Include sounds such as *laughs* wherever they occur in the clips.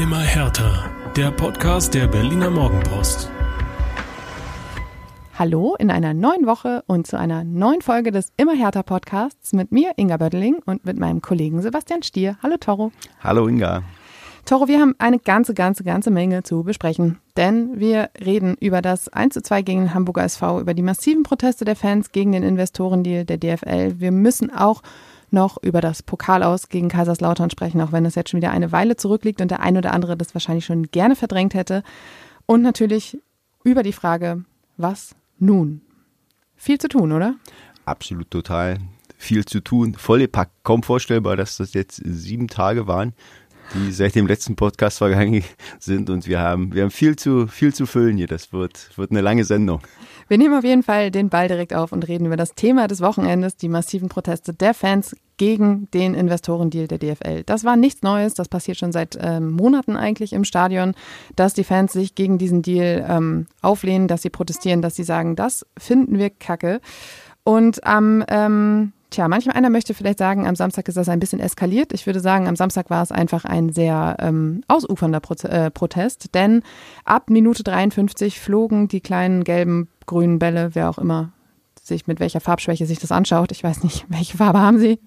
Immer härter. Der Podcast der Berliner Morgenpost. Hallo in einer neuen Woche und zu einer neuen Folge des Immer härter Podcasts mit mir, Inga Bödeling, und mit meinem Kollegen Sebastian Stier. Hallo Toro. Hallo Inga. Toro, wir haben eine ganze, ganze, ganze Menge zu besprechen. Denn wir reden über das 1 zu 2 gegen den Hamburger SV, über die massiven Proteste der Fans gegen den Investorendeal der DFL. Wir müssen auch noch über das Pokalaus gegen Kaiserslautern sprechen, auch wenn es jetzt schon wieder eine Weile zurückliegt und der ein oder andere das wahrscheinlich schon gerne verdrängt hätte. Und natürlich über die Frage, was nun? Viel zu tun, oder? Absolut total viel zu tun. Volle Pack. Kaum vorstellbar, dass das jetzt sieben Tage waren, die seit dem letzten Podcast vergangen *laughs* sind und wir haben, wir haben viel zu, viel zu füllen hier. Das wird, wird eine lange Sendung. Wir nehmen auf jeden Fall den Ball direkt auf und reden über das Thema des Wochenendes, die massiven Proteste der Fans gegen den Investorendeal der DFL. Das war nichts Neues, das passiert schon seit ähm, Monaten eigentlich im Stadion, dass die Fans sich gegen diesen Deal ähm, auflehnen, dass sie protestieren, dass sie sagen, das finden wir kacke. Und am ähm, Tja, manchmal einer möchte vielleicht sagen, am Samstag ist das ein bisschen eskaliert. Ich würde sagen, am Samstag war es einfach ein sehr ähm, ausufernder Pro äh, Protest, denn ab Minute 53 flogen die kleinen gelben, grünen Bälle, wer auch immer sich mit welcher Farbschwäche sich das anschaut. Ich weiß nicht, *laughs* welche Farbe haben sie?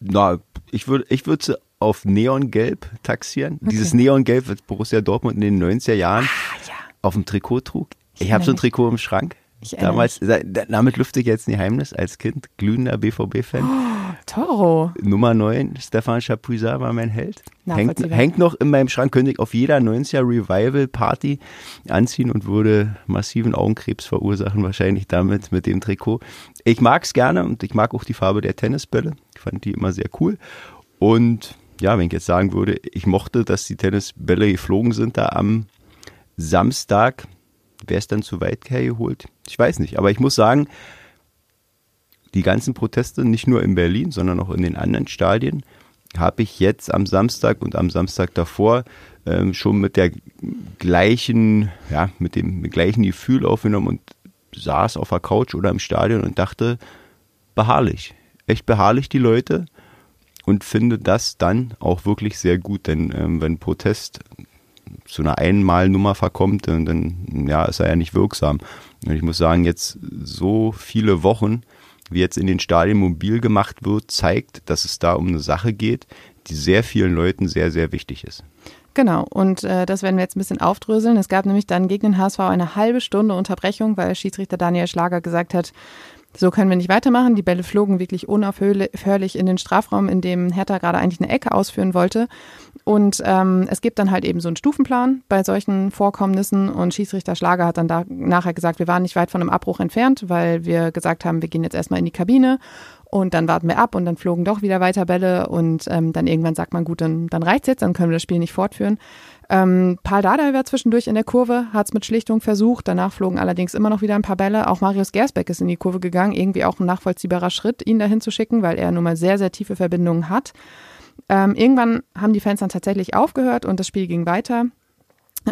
Na, ich würde ich würde sie auf Neongelb taxieren. Okay. Dieses Neongelb, was Borussia Dortmund in den 90er Jahren ah, ja. auf dem Trikot trug. Ich, ich habe so ein Trikot im Schrank. Damals, damit lüfte ich jetzt ein Geheimnis als Kind, glühender BVB-Fan. Oh, Toro. Nummer 9, Stefan Chapuisat war mein Held. Hängt, hängt, noch in meinem Schrank, könnte ich auf jeder 90er Revival-Party anziehen und würde massiven Augenkrebs verursachen, wahrscheinlich damit, mit dem Trikot. Ich mag es gerne und ich mag auch die Farbe der Tennisbälle. Ich fand die immer sehr cool. Und ja, wenn ich jetzt sagen würde, ich mochte, dass die Tennisbälle geflogen sind da am Samstag, Wäre es dann zu weit hergeholt? Ich weiß nicht. Aber ich muss sagen, die ganzen Proteste, nicht nur in Berlin, sondern auch in den anderen Stadien, habe ich jetzt am Samstag und am Samstag davor ähm, schon mit der gleichen, ja, mit dem gleichen Gefühl aufgenommen und saß auf der Couch oder im Stadion und dachte, beharrlich, echt beharrlich die Leute und finde das dann auch wirklich sehr gut, denn ähm, wenn Protest zu einer Einmalnummer verkommt, dann, dann ja, ist er ja nicht wirksam. Und ich muss sagen, jetzt so viele Wochen, wie jetzt in den Stadien mobil gemacht wird, zeigt, dass es da um eine Sache geht, die sehr vielen Leuten sehr, sehr wichtig ist. Genau, und äh, das werden wir jetzt ein bisschen aufdröseln. Es gab nämlich dann gegen den HSV eine halbe Stunde Unterbrechung, weil Schiedsrichter Daniel Schlager gesagt hat, so können wir nicht weitermachen. Die Bälle flogen wirklich unaufhörlich in den Strafraum, in dem Hertha gerade eigentlich eine Ecke ausführen wollte. Und ähm, es gibt dann halt eben so einen Stufenplan bei solchen Vorkommnissen. Und Schiedsrichter Schlager hat dann da nachher gesagt, wir waren nicht weit von einem Abbruch entfernt, weil wir gesagt haben, wir gehen jetzt erstmal in die Kabine und dann warten wir ab und dann flogen doch wieder weiter Bälle und ähm, dann irgendwann sagt man, gut, dann, dann reicht's jetzt, dann können wir das Spiel nicht fortführen. Ähm, Paul Dardai war zwischendurch in der Kurve, hat es mit Schlichtung versucht. Danach flogen allerdings immer noch wieder ein paar Bälle. Auch Marius Gersbeck ist in die Kurve gegangen. Irgendwie auch ein nachvollziehbarer Schritt, ihn dahin zu schicken, weil er nun mal sehr, sehr tiefe Verbindungen hat. Ähm, irgendwann haben die Fans dann tatsächlich aufgehört und das Spiel ging weiter.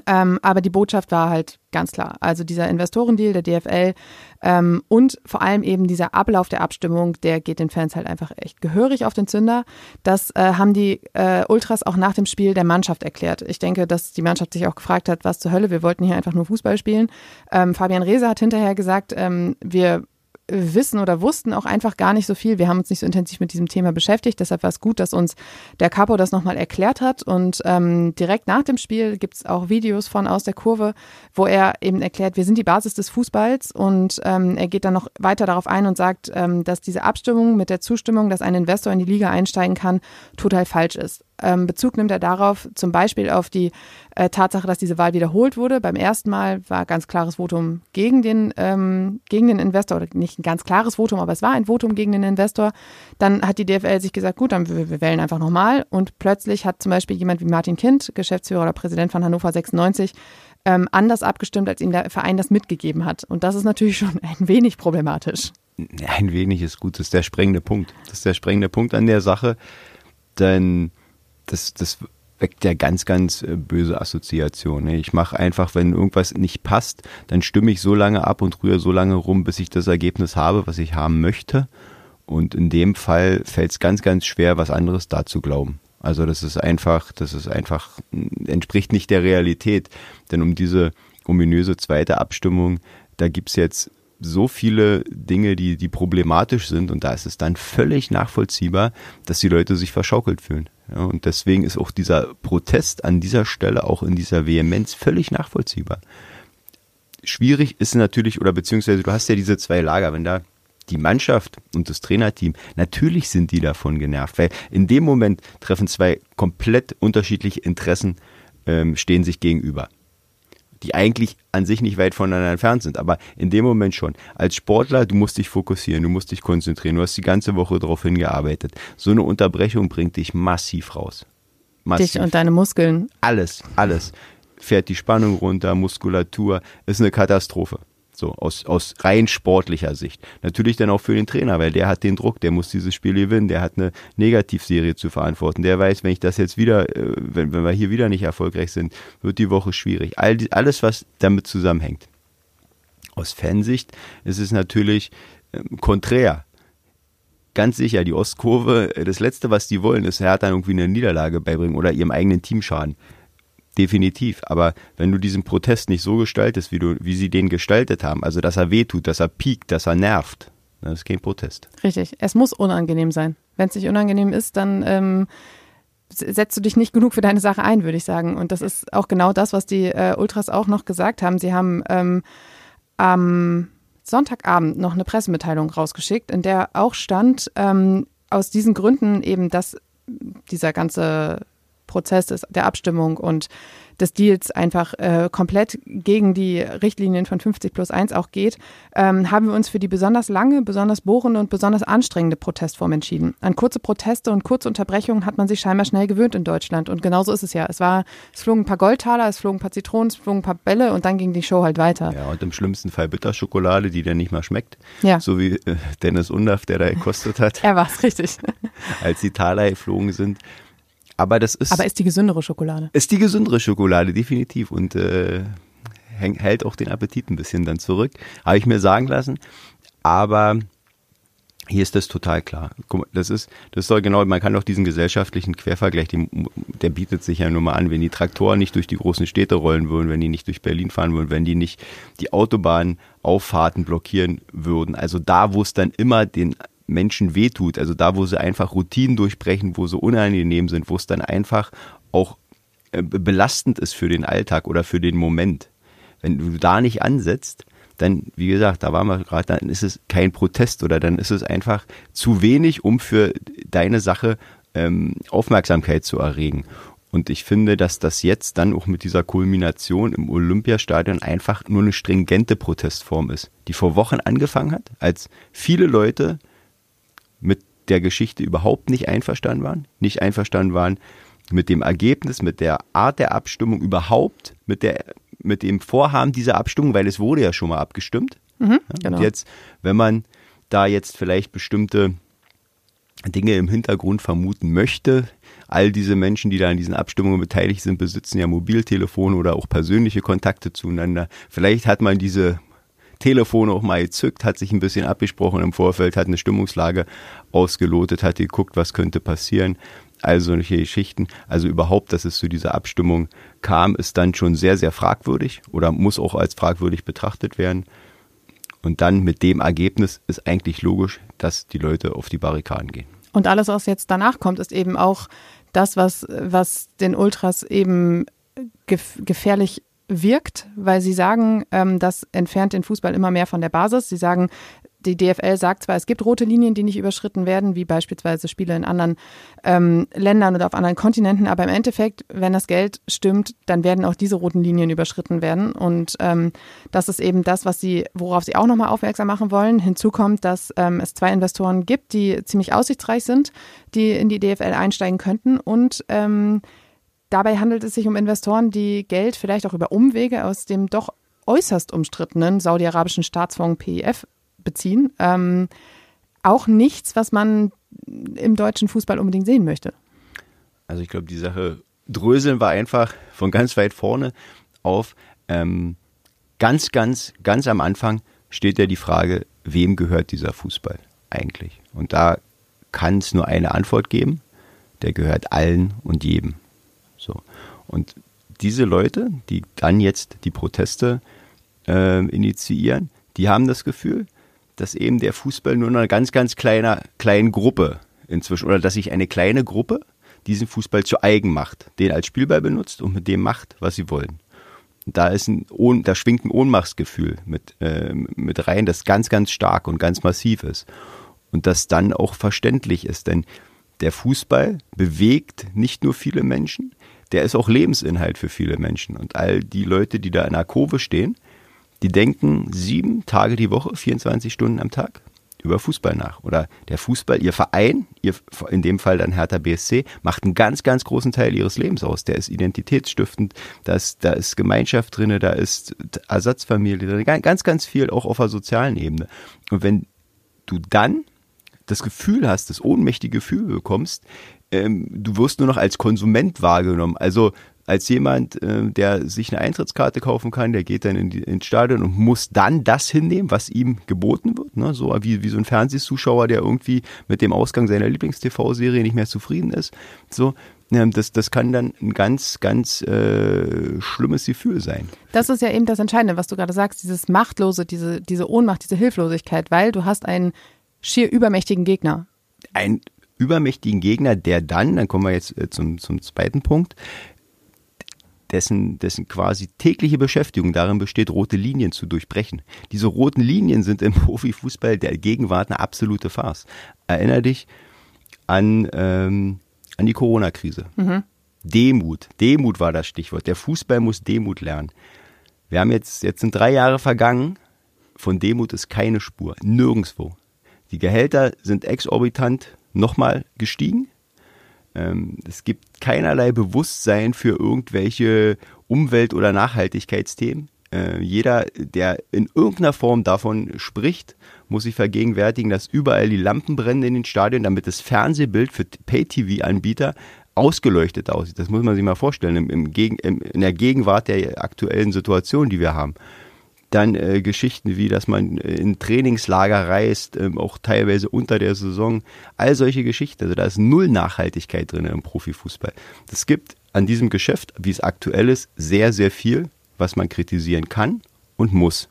Ähm, aber die Botschaft war halt ganz klar. Also dieser Investorendeal der DFL ähm, und vor allem eben dieser Ablauf der Abstimmung, der geht den Fans halt einfach echt gehörig auf den Zünder. Das äh, haben die äh, Ultras auch nach dem Spiel der Mannschaft erklärt. Ich denke, dass die Mannschaft sich auch gefragt hat, was zur Hölle, wir wollten hier einfach nur Fußball spielen. Ähm, Fabian Reese hat hinterher gesagt, ähm, wir wissen oder wussten auch einfach gar nicht so viel. Wir haben uns nicht so intensiv mit diesem Thema beschäftigt. Deshalb war es gut, dass uns der Capo das nochmal erklärt hat. Und ähm, direkt nach dem Spiel gibt es auch Videos von aus der Kurve, wo er eben erklärt, wir sind die Basis des Fußballs. Und ähm, er geht dann noch weiter darauf ein und sagt, ähm, dass diese Abstimmung mit der Zustimmung, dass ein Investor in die Liga einsteigen kann, total falsch ist. Ähm, Bezug nimmt er darauf, zum Beispiel auf die äh, Tatsache, dass diese Wahl wiederholt wurde. Beim ersten Mal war ganz klares Votum gegen den, ähm, gegen den Investor, oder nicht ein ganz klares Votum, aber es war ein Votum gegen den Investor. Dann hat die DFL sich gesagt, gut, dann wir, wir wählen einfach nochmal. Und plötzlich hat zum Beispiel jemand wie Martin Kind, Geschäftsführer oder Präsident von Hannover 96, ähm, anders abgestimmt, als ihm der Verein das mitgegeben hat. Und das ist natürlich schon ein wenig problematisch. Ein wenig ist gut, das ist der sprengende Punkt. Das ist der sprengende Punkt an der Sache, denn das, das weckt ja ganz, ganz äh, böse Assoziationen. Ne? Ich mache einfach, wenn irgendwas nicht passt, dann stimme ich so lange ab und rühre so lange rum, bis ich das Ergebnis habe, was ich haben möchte. Und in dem Fall fällt es ganz, ganz schwer, was anderes da zu glauben. Also das ist einfach, das ist einfach, entspricht nicht der Realität. Denn um diese ominöse zweite Abstimmung, da gibt's jetzt so viele Dinge, die, die problematisch sind und da ist es dann völlig nachvollziehbar, dass die Leute sich verschaukelt fühlen. Ja, und deswegen ist auch dieser Protest an dieser Stelle auch in dieser Vehemenz völlig nachvollziehbar. Schwierig ist natürlich, oder beziehungsweise du hast ja diese zwei Lager, wenn da die Mannschaft und das Trainerteam, natürlich sind die davon genervt, weil in dem Moment treffen zwei komplett unterschiedliche Interessen, ähm, stehen sich gegenüber die eigentlich an sich nicht weit voneinander entfernt sind, aber in dem Moment schon. Als Sportler, du musst dich fokussieren, du musst dich konzentrieren, du hast die ganze Woche darauf hingearbeitet. So eine Unterbrechung bringt dich massiv raus. Massiv. Dich und deine Muskeln. Alles, alles. Fährt die Spannung runter, Muskulatur, ist eine Katastrophe. So, aus, aus rein sportlicher Sicht. Natürlich dann auch für den Trainer, weil der hat den Druck, der muss dieses Spiel gewinnen, der hat eine Negativserie zu verantworten. Der weiß, wenn ich das jetzt wieder, äh, wenn, wenn wir hier wieder nicht erfolgreich sind, wird die Woche schwierig. All die, alles, was damit zusammenhängt. Aus Fansicht ist es natürlich ähm, konträr. Ganz sicher, die Ostkurve, äh, das Letzte, was die wollen, ist, er hat dann irgendwie eine Niederlage beibringen oder ihrem eigenen Team schaden. Definitiv. Aber wenn du diesen Protest nicht so gestaltest, wie, du, wie sie den gestaltet haben, also dass er wehtut, dass er piekt, dass er nervt, dann ist kein Protest. Richtig. Es muss unangenehm sein. Wenn es nicht unangenehm ist, dann ähm, setzt du dich nicht genug für deine Sache ein, würde ich sagen. Und das ist auch genau das, was die äh, Ultras auch noch gesagt haben. Sie haben ähm, am Sonntagabend noch eine Pressemitteilung rausgeschickt, in der auch stand, ähm, aus diesen Gründen eben, dass dieser ganze Prozess des, der Abstimmung und des Deals einfach äh, komplett gegen die Richtlinien von 50 plus 1 auch geht, ähm, haben wir uns für die besonders lange, besonders bohrende und besonders anstrengende Protestform entschieden. An kurze Proteste und kurze Unterbrechungen hat man sich scheinbar schnell gewöhnt in Deutschland und genauso ist es ja. Es war, es flogen ein paar Goldtaler, es flogen ein paar Zitronen, es flogen ein paar Bälle und dann ging die Show halt weiter. Ja, und im schlimmsten Fall Bitterschokolade, die dann nicht mal schmeckt. Ja. So wie äh, Dennis Undaff, der da gekostet hat. *laughs* er war es, richtig. Als die Taler geflogen sind. Aber das ist. Aber ist die gesündere Schokolade. Ist die gesündere Schokolade, definitiv. Und äh, hält auch den Appetit ein bisschen dann zurück. Habe ich mir sagen lassen. Aber hier ist das total klar. Mal, das ist, das soll genau, man kann auch diesen gesellschaftlichen Quervergleich, den, der bietet sich ja nur mal an, wenn die Traktoren nicht durch die großen Städte rollen würden, wenn die nicht durch Berlin fahren würden, wenn die nicht die Autobahnauffahrten blockieren würden. Also da, wo es dann immer den Menschen wehtut, also da, wo sie einfach Routinen durchbrechen, wo sie unangenehm sind, wo es dann einfach auch äh, belastend ist für den Alltag oder für den Moment. Wenn du da nicht ansetzt, dann, wie gesagt, da waren wir gerade, dann ist es kein Protest oder dann ist es einfach zu wenig, um für deine Sache ähm, Aufmerksamkeit zu erregen. Und ich finde, dass das jetzt dann auch mit dieser Kulmination im Olympiastadion einfach nur eine stringente Protestform ist, die vor Wochen angefangen hat, als viele Leute mit der Geschichte überhaupt nicht einverstanden waren, nicht einverstanden waren mit dem Ergebnis, mit der Art der Abstimmung überhaupt, mit der mit dem Vorhaben dieser Abstimmung, weil es wurde ja schon mal abgestimmt. Mhm, genau. Und jetzt, wenn man da jetzt vielleicht bestimmte Dinge im Hintergrund vermuten möchte, all diese Menschen, die da an diesen Abstimmungen beteiligt sind, besitzen ja Mobiltelefone oder auch persönliche Kontakte zueinander. Vielleicht hat man diese Telefon auch mal gezückt, hat sich ein bisschen abgesprochen im Vorfeld, hat eine Stimmungslage ausgelotet, hat geguckt, was könnte passieren. Also solche Geschichten. Also überhaupt, dass es zu dieser Abstimmung kam, ist dann schon sehr, sehr fragwürdig oder muss auch als fragwürdig betrachtet werden. Und dann mit dem Ergebnis ist eigentlich logisch, dass die Leute auf die Barrikaden gehen. Und alles, was jetzt danach kommt, ist eben auch das, was, was den Ultras eben gefährlich wirkt, weil sie sagen, ähm, das entfernt den Fußball immer mehr von der Basis. Sie sagen, die DFL sagt zwar, es gibt rote Linien, die nicht überschritten werden, wie beispielsweise Spiele in anderen ähm, Ländern oder auf anderen Kontinenten, aber im Endeffekt, wenn das Geld stimmt, dann werden auch diese roten Linien überschritten werden. Und ähm, das ist eben das, was sie, worauf sie auch nochmal aufmerksam machen wollen. Hinzu kommt, dass ähm, es zwei Investoren gibt, die ziemlich aussichtsreich sind, die in die DFL einsteigen könnten und ähm, Dabei handelt es sich um Investoren, die Geld vielleicht auch über Umwege aus dem doch äußerst umstrittenen saudi-arabischen Staatsfonds PIF beziehen. Ähm, auch nichts, was man im deutschen Fußball unbedingt sehen möchte. Also ich glaube, die Sache dröseln wir einfach von ganz weit vorne auf. Ähm, ganz, ganz, ganz am Anfang steht ja die Frage, wem gehört dieser Fußball eigentlich? Und da kann es nur eine Antwort geben der gehört allen und jedem. Und diese Leute, die dann jetzt die Proteste äh, initiieren, die haben das Gefühl, dass eben der Fußball nur einer ganz, ganz kleiner, kleinen Gruppe inzwischen, oder dass sich eine kleine Gruppe diesen Fußball zu eigen macht, den als Spielball benutzt und mit dem macht, was sie wollen. Da ist ein, da schwingt ein Ohnmachtsgefühl mit, äh, mit rein, das ganz, ganz stark und ganz massiv ist. Und das dann auch verständlich ist, denn der Fußball bewegt nicht nur viele Menschen, der ist auch Lebensinhalt für viele Menschen. Und all die Leute, die da in der Kurve stehen, die denken sieben Tage die Woche, 24 Stunden am Tag über Fußball nach. Oder der Fußball, ihr Verein, ihr, in dem Fall dann Hertha BSC, macht einen ganz, ganz großen Teil ihres Lebens aus. Der ist identitätsstiftend, da ist, da ist Gemeinschaft drin, da ist Ersatzfamilie drin, ganz, ganz viel auch auf der sozialen Ebene. Und wenn du dann das Gefühl hast, das ohnmächtige Gefühl bekommst, ähm, du wirst nur noch als Konsument wahrgenommen. Also als jemand, äh, der sich eine Eintrittskarte kaufen kann, der geht dann in die, ins Stadion und muss dann das hinnehmen, was ihm geboten wird. Ne? So wie, wie so ein Fernsehzuschauer, der irgendwie mit dem Ausgang seiner Lieblings-TV-Serie nicht mehr zufrieden ist. So, ähm, das, das kann dann ein ganz, ganz äh, schlimmes Gefühl sein. Das ist ja eben das Entscheidende, was du gerade sagst, dieses Machtlose, diese, diese Ohnmacht, diese Hilflosigkeit, weil du hast einen schier übermächtigen Gegner. Ein übermächtigen Gegner, der dann, dann kommen wir jetzt äh, zum, zum zweiten Punkt, dessen, dessen quasi tägliche Beschäftigung darin besteht, rote Linien zu durchbrechen. Diese roten Linien sind im *laughs* Profifußball der Gegenwart eine absolute Farce. Erinner dich an, ähm, an die Corona-Krise. Mhm. Demut. Demut war das Stichwort. Der Fußball muss Demut lernen. Wir haben jetzt, jetzt sind drei Jahre vergangen. Von Demut ist keine Spur. Nirgendwo. Die Gehälter sind exorbitant nochmal gestiegen. Ähm, es gibt keinerlei Bewusstsein für irgendwelche Umwelt- oder Nachhaltigkeitsthemen. Äh, jeder, der in irgendeiner Form davon spricht, muss sich vergegenwärtigen, dass überall die Lampen brennen in den Stadien, damit das Fernsehbild für Pay-TV-Anbieter ausgeleuchtet aussieht. Das muss man sich mal vorstellen, im, im in der Gegenwart der aktuellen Situation, die wir haben. Dann äh, Geschichten wie, dass man äh, in Trainingslager reist, ähm, auch teilweise unter der Saison. All solche Geschichten. Also da ist null Nachhaltigkeit drin im Profifußball. Es gibt an diesem Geschäft, wie es aktuell ist, sehr, sehr viel, was man kritisieren kann und muss.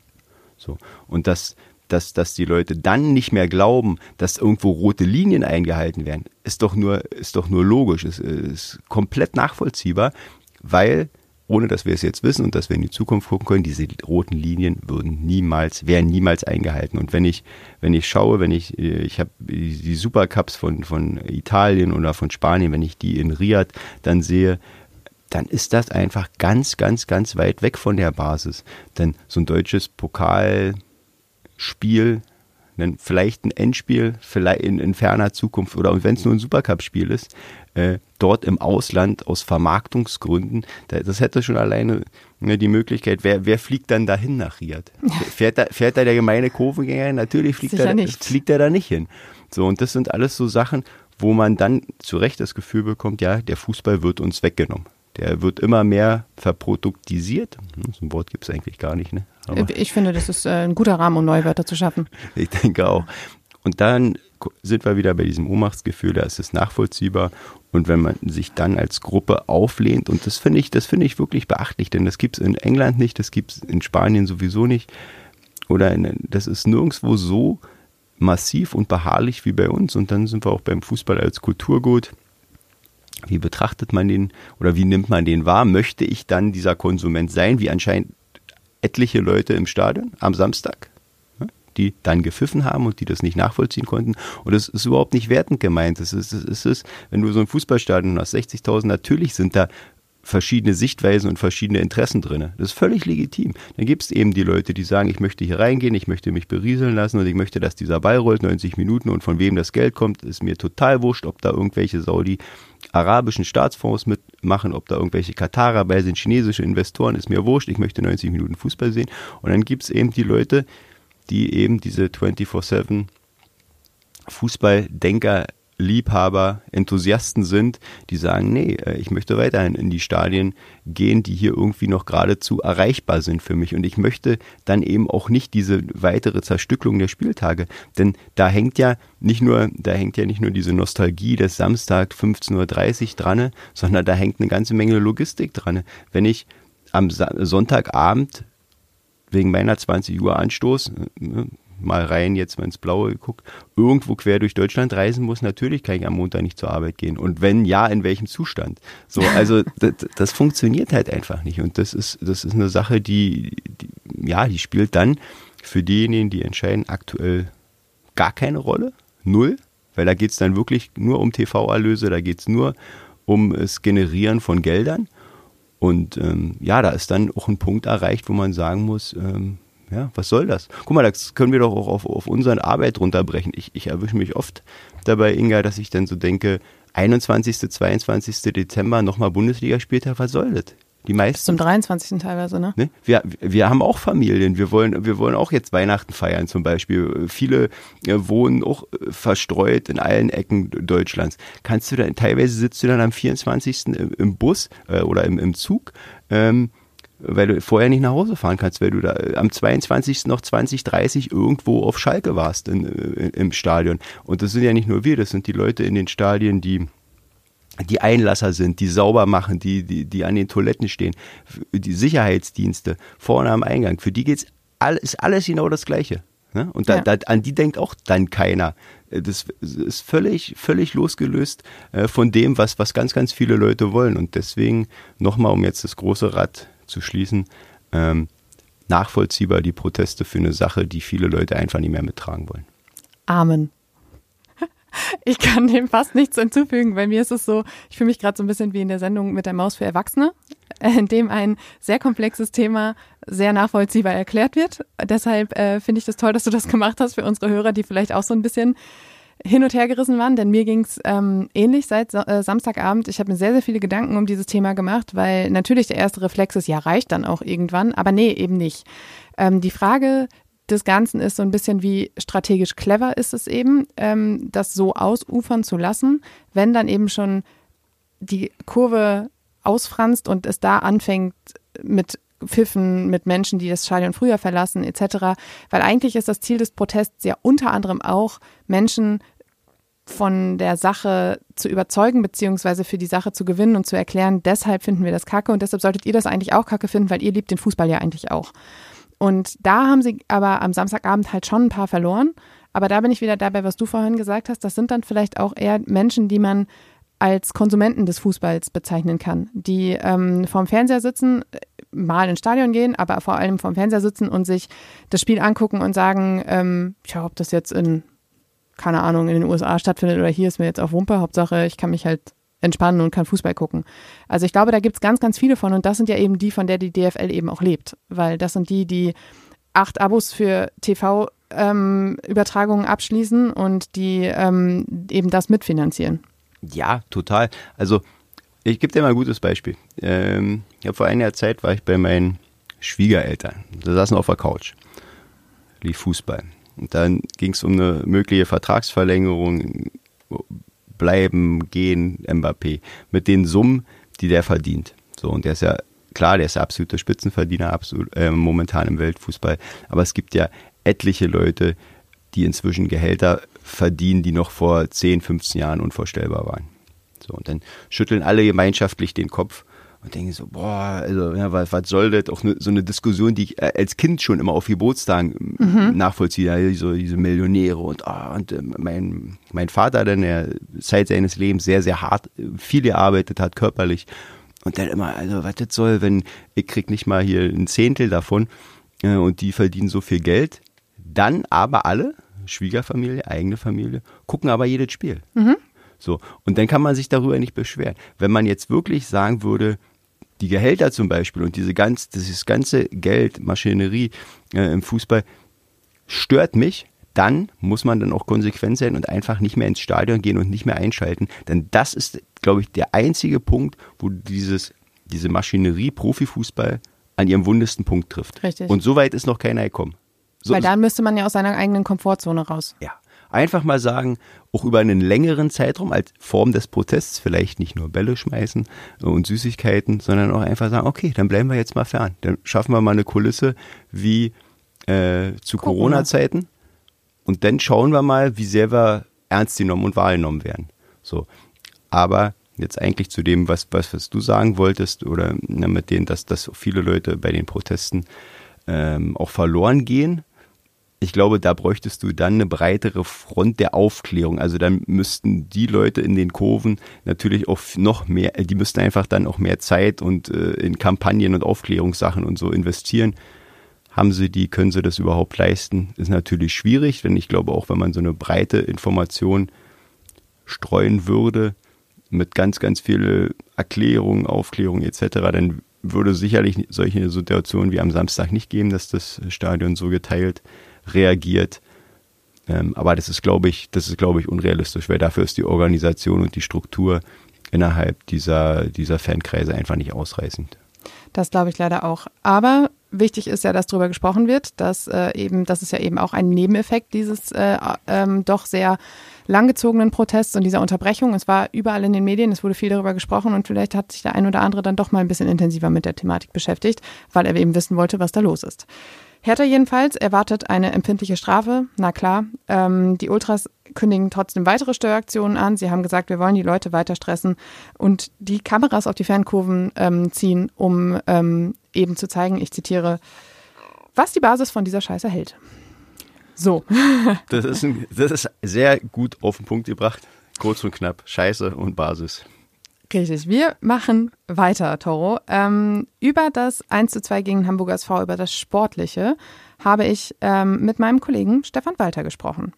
So. Und dass, dass, dass die Leute dann nicht mehr glauben, dass irgendwo rote Linien eingehalten werden, ist doch nur, ist doch nur logisch, ist, ist komplett nachvollziehbar, weil ohne dass wir es jetzt wissen und dass wir in die Zukunft gucken können, diese roten Linien würden niemals, wären niemals eingehalten. Und wenn ich, wenn ich schaue, wenn ich, ich habe die Supercups von, von Italien oder von Spanien, wenn ich die in Riyadh dann sehe, dann ist das einfach ganz, ganz, ganz weit weg von der Basis. Denn so ein deutsches Pokalspiel, vielleicht ein Endspiel, vielleicht in, in ferner Zukunft oder wenn es nur ein Supercup-Spiel ist, äh, dort im Ausland aus Vermarktungsgründen, das hätte schon alleine ne, die Möglichkeit, wer, wer fliegt dann dahin nach Riyadh? Fährt da, fährt da der gemeine Kurvengänger? Natürlich fliegt er, fliegt er da nicht hin. So, und das sind alles so Sachen, wo man dann zu Recht das Gefühl bekommt, ja, der Fußball wird uns weggenommen. Der wird immer mehr verproduktisiert. So ein Wort gibt es eigentlich gar nicht, ne? Aber ich finde, das ist äh, ein guter Rahmen, um neue Wörter zu schaffen. *laughs* Ich denke auch. Und dann sind wir wieder bei diesem Ohnmachtsgefühl, da ist es nachvollziehbar. Und wenn man sich dann als Gruppe auflehnt, und das finde ich, das finde ich wirklich beachtlich, denn das gibt es in England nicht, das gibt es in Spanien sowieso nicht. Oder in, das ist nirgendwo so massiv und beharrlich wie bei uns. Und dann sind wir auch beim Fußball als Kulturgut. Wie betrachtet man den oder wie nimmt man den wahr? Möchte ich dann dieser Konsument sein, wie anscheinend etliche Leute im Stadion am Samstag? die dann gepfiffen haben und die das nicht nachvollziehen konnten. Und das ist überhaupt nicht wertend gemeint. Es ist, es ist, wenn du so ein Fußballstadion hast, 60.000, natürlich sind da verschiedene Sichtweisen und verschiedene Interessen drin. Das ist völlig legitim. Dann gibt es eben die Leute, die sagen, ich möchte hier reingehen, ich möchte mich berieseln lassen und ich möchte, dass dieser Ball rollt 90 Minuten und von wem das Geld kommt, ist mir total wurscht, ob da irgendwelche Saudi-arabischen Staatsfonds mitmachen, ob da irgendwelche Katarer bei sind, chinesische Investoren, ist mir wurscht, ich möchte 90 Minuten Fußball sehen. Und dann gibt es eben die Leute, die eben diese 24-7 Fußballdenker Liebhaber, Enthusiasten sind, die sagen, nee, äh, ich möchte weiterhin in die Stadien gehen, die hier irgendwie noch geradezu erreichbar sind für mich. Und ich möchte dann eben auch nicht diese weitere Zerstückelung der Spieltage. Denn da hängt ja nicht nur, da hängt ja nicht nur diese Nostalgie des Samstag 15.30 Uhr dran, sondern da hängt eine ganze Menge Logistik dran. Wenn ich am Sonntagabend wegen meiner 20 Uhr Anstoß, äh, mal rein jetzt mal ins Blaue geguckt, irgendwo quer durch Deutschland reisen muss, natürlich kann ich am Montag nicht zur Arbeit gehen. Und wenn ja, in welchem Zustand? So, *laughs* also das, das funktioniert halt einfach nicht. Und das ist, das ist eine Sache, die, die, ja, die spielt dann für diejenigen, die entscheiden, aktuell gar keine Rolle. Null. Weil da geht es dann wirklich nur um TV-Erlöse, da geht es nur um das Generieren von Geldern. Und ähm, ja, da ist dann auch ein Punkt erreicht, wo man sagen muss, ähm, ja, was soll das? Guck mal, das können wir doch auch auf, auf unsere Arbeit runterbrechen. Ich, ich erwische mich oft dabei, Inga, dass ich dann so denke, 21., 22. Dezember nochmal Bundesligaspieltag, was soll das? Die meisten. Zum 23. teilweise, ne? ne? Wir, wir haben auch Familien. Wir wollen, wir wollen auch jetzt Weihnachten feiern zum Beispiel. Viele äh, wohnen auch äh, verstreut in allen Ecken Deutschlands. Kannst du dann, teilweise sitzt du dann am 24. im, im Bus äh, oder im, im Zug. Ähm, weil du vorher nicht nach Hause fahren kannst, weil du da äh, am 22. noch 20, 30 irgendwo auf Schalke warst in, in, äh, im Stadion. Und das sind ja nicht nur wir, das sind die Leute in den Stadien, die die Einlasser sind, die sauber machen, die, die, die an den Toiletten stehen, die Sicherheitsdienste vorne am Eingang, für die geht's all, ist alles genau das Gleiche. Ne? Und da, ja. da, an die denkt auch dann keiner. Äh, das ist völlig, völlig losgelöst von dem, was, was ganz, ganz viele Leute wollen. Und deswegen nochmal, um jetzt das große Rad zu schließen, ähm, nachvollziehbar die Proteste für eine Sache, die viele Leute einfach nicht mehr mittragen wollen. Amen. *laughs* Ich kann dem fast nichts hinzufügen. Bei mir ist es so, ich fühle mich gerade so ein bisschen wie in der Sendung mit der Maus für Erwachsene, *laughs* in dem ein sehr komplexes Thema sehr nachvollziehbar erklärt wird. Deshalb äh, finde ich das toll, dass du das gemacht hast für unsere Hörer, die vielleicht auch so ein bisschen hin und her gerissen waren, denn mir ging es ähm, ähnlich seit äh, Samstagabend. Ich habe mir sehr, sehr viele Gedanken um dieses Thema gemacht, weil natürlich der erste Reflex ist, ja, reicht dann auch irgendwann, aber nee, eben nicht. Ähm, die Frage des Ganzen ist so ein bisschen wie strategisch clever ist es eben, ähm, das so ausufern zu lassen, wenn dann eben schon die Kurve ausfranst und es da anfängt mit Pfiffen mit Menschen, die das Stadion früher verlassen, etc. Weil eigentlich ist das Ziel des Protests ja unter anderem auch, Menschen von der Sache zu überzeugen, beziehungsweise für die Sache zu gewinnen und zu erklären, deshalb finden wir das kacke und deshalb solltet ihr das eigentlich auch kacke finden, weil ihr liebt den Fußball ja eigentlich auch. Und da haben sie aber am Samstagabend halt schon ein paar verloren. Aber da bin ich wieder dabei, was du vorhin gesagt hast. Das sind dann vielleicht auch eher Menschen, die man als Konsumenten des Fußballs bezeichnen kann, die ähm, vorm Fernseher sitzen, mal ins Stadion gehen, aber vor allem vorm Fernseher sitzen und sich das Spiel angucken und sagen, ähm, ja, ob das jetzt in, keine Ahnung, in den USA stattfindet oder hier ist mir jetzt auf Wumpe, Hauptsache ich kann mich halt entspannen und kann Fußball gucken. Also ich glaube, da gibt es ganz, ganz viele von und das sind ja eben die, von der die DFL eben auch lebt, weil das sind die, die acht Abos für TV-Übertragungen ähm, abschließen und die ähm, eben das mitfinanzieren. Ja, total. Also ich gebe dir mal ein gutes Beispiel. Ähm, ja, vor einiger Zeit war ich bei meinen Schwiegereltern. Da saßen auf der Couch. Lief Fußball. Und dann ging es um eine mögliche Vertragsverlängerung, bleiben, gehen, Mbappé. Mit den Summen, die der verdient. So, und der ist ja, klar, der ist der absolute Spitzenverdiener absolut, äh, momentan im Weltfußball. Aber es gibt ja etliche Leute, die inzwischen Gehälter verdienen, die noch vor 10, 15 Jahren unvorstellbar waren. So, und dann schütteln alle gemeinschaftlich den Kopf und denken so, boah, also ja, was, was soll das? Auch ne, so eine Diskussion, die ich äh, als Kind schon immer auf Geburtstagen mhm. nachvollziehe, ja, so diese Millionäre und, oh, und äh, mein, mein Vater, dann der Zeit seines Lebens sehr, sehr hart, viel gearbeitet hat, körperlich. Und dann immer, also was das soll, wenn ich krieg nicht mal hier ein Zehntel davon äh, und die verdienen so viel Geld. Dann aber alle, Schwiegerfamilie, eigene Familie, gucken aber jedes Spiel. Mhm. So. Und dann kann man sich darüber nicht beschweren. Wenn man jetzt wirklich sagen würde, die Gehälter zum Beispiel und diese ganz, dieses ganze Geld, Maschinerie äh, im Fußball stört mich, dann muss man dann auch konsequent sein und einfach nicht mehr ins Stadion gehen und nicht mehr einschalten. Denn das ist, glaube ich, der einzige Punkt, wo dieses, diese Maschinerie Profifußball an ihrem wundesten Punkt trifft. Richtig. Und so weit ist noch keiner gekommen. So Weil dann müsste man ja aus seiner eigenen Komfortzone raus. Ja. Einfach mal sagen, auch über einen längeren Zeitraum als Form des Protests vielleicht nicht nur Bälle schmeißen und Süßigkeiten, sondern auch einfach sagen, okay, dann bleiben wir jetzt mal fern. Dann schaffen wir mal eine Kulisse wie äh, zu Corona-Zeiten und dann schauen wir mal, wie sehr wir ernst genommen und wahrgenommen werden. So. Aber jetzt eigentlich zu dem, was, was, was du sagen wolltest, oder na, mit denen, dass, dass viele Leute bei den Protesten ähm, auch verloren gehen. Ich glaube, da bräuchtest du dann eine breitere Front der Aufklärung. Also dann müssten die Leute in den Kurven natürlich auch noch mehr, die müssten einfach dann auch mehr Zeit und äh, in Kampagnen und Aufklärungssachen und so investieren. Haben sie die, können sie das überhaupt leisten? Ist natürlich schwierig, denn ich glaube auch, wenn man so eine breite Information streuen würde, mit ganz, ganz viele Erklärungen, Aufklärungen etc., dann würde sicherlich solche Situationen wie am Samstag nicht geben, dass das Stadion so geteilt reagiert. Ähm, aber das ist, glaube ich, das ist, glaube ich, unrealistisch, weil dafür ist die Organisation und die Struktur innerhalb dieser, dieser Fankreise einfach nicht ausreichend. Das glaube ich leider auch. Aber wichtig ist ja, dass darüber gesprochen wird, dass äh, eben, das ist ja eben auch ein Nebeneffekt dieses äh, ähm, doch sehr langgezogenen Protests und dieser Unterbrechung. Es war überall in den Medien, es wurde viel darüber gesprochen und vielleicht hat sich der ein oder andere dann doch mal ein bisschen intensiver mit der Thematik beschäftigt, weil er eben wissen wollte, was da los ist. Hertha jedenfalls erwartet eine empfindliche Strafe. Na klar, ähm, die Ultras kündigen trotzdem weitere Steueraktionen an. Sie haben gesagt, wir wollen die Leute weiter stressen und die Kameras auf die Fernkurven ähm, ziehen, um ähm, eben zu zeigen, ich zitiere, was die Basis von dieser Scheiße hält. So. *laughs* das, ist ein, das ist sehr gut auf den Punkt gebracht. Kurz und knapp. Scheiße und Basis. Richtig. Wir machen weiter, Toro. Ähm, über das 1 zu 2 gegen Hamburger SV, über das Sportliche, habe ich ähm, mit meinem Kollegen Stefan Walter gesprochen.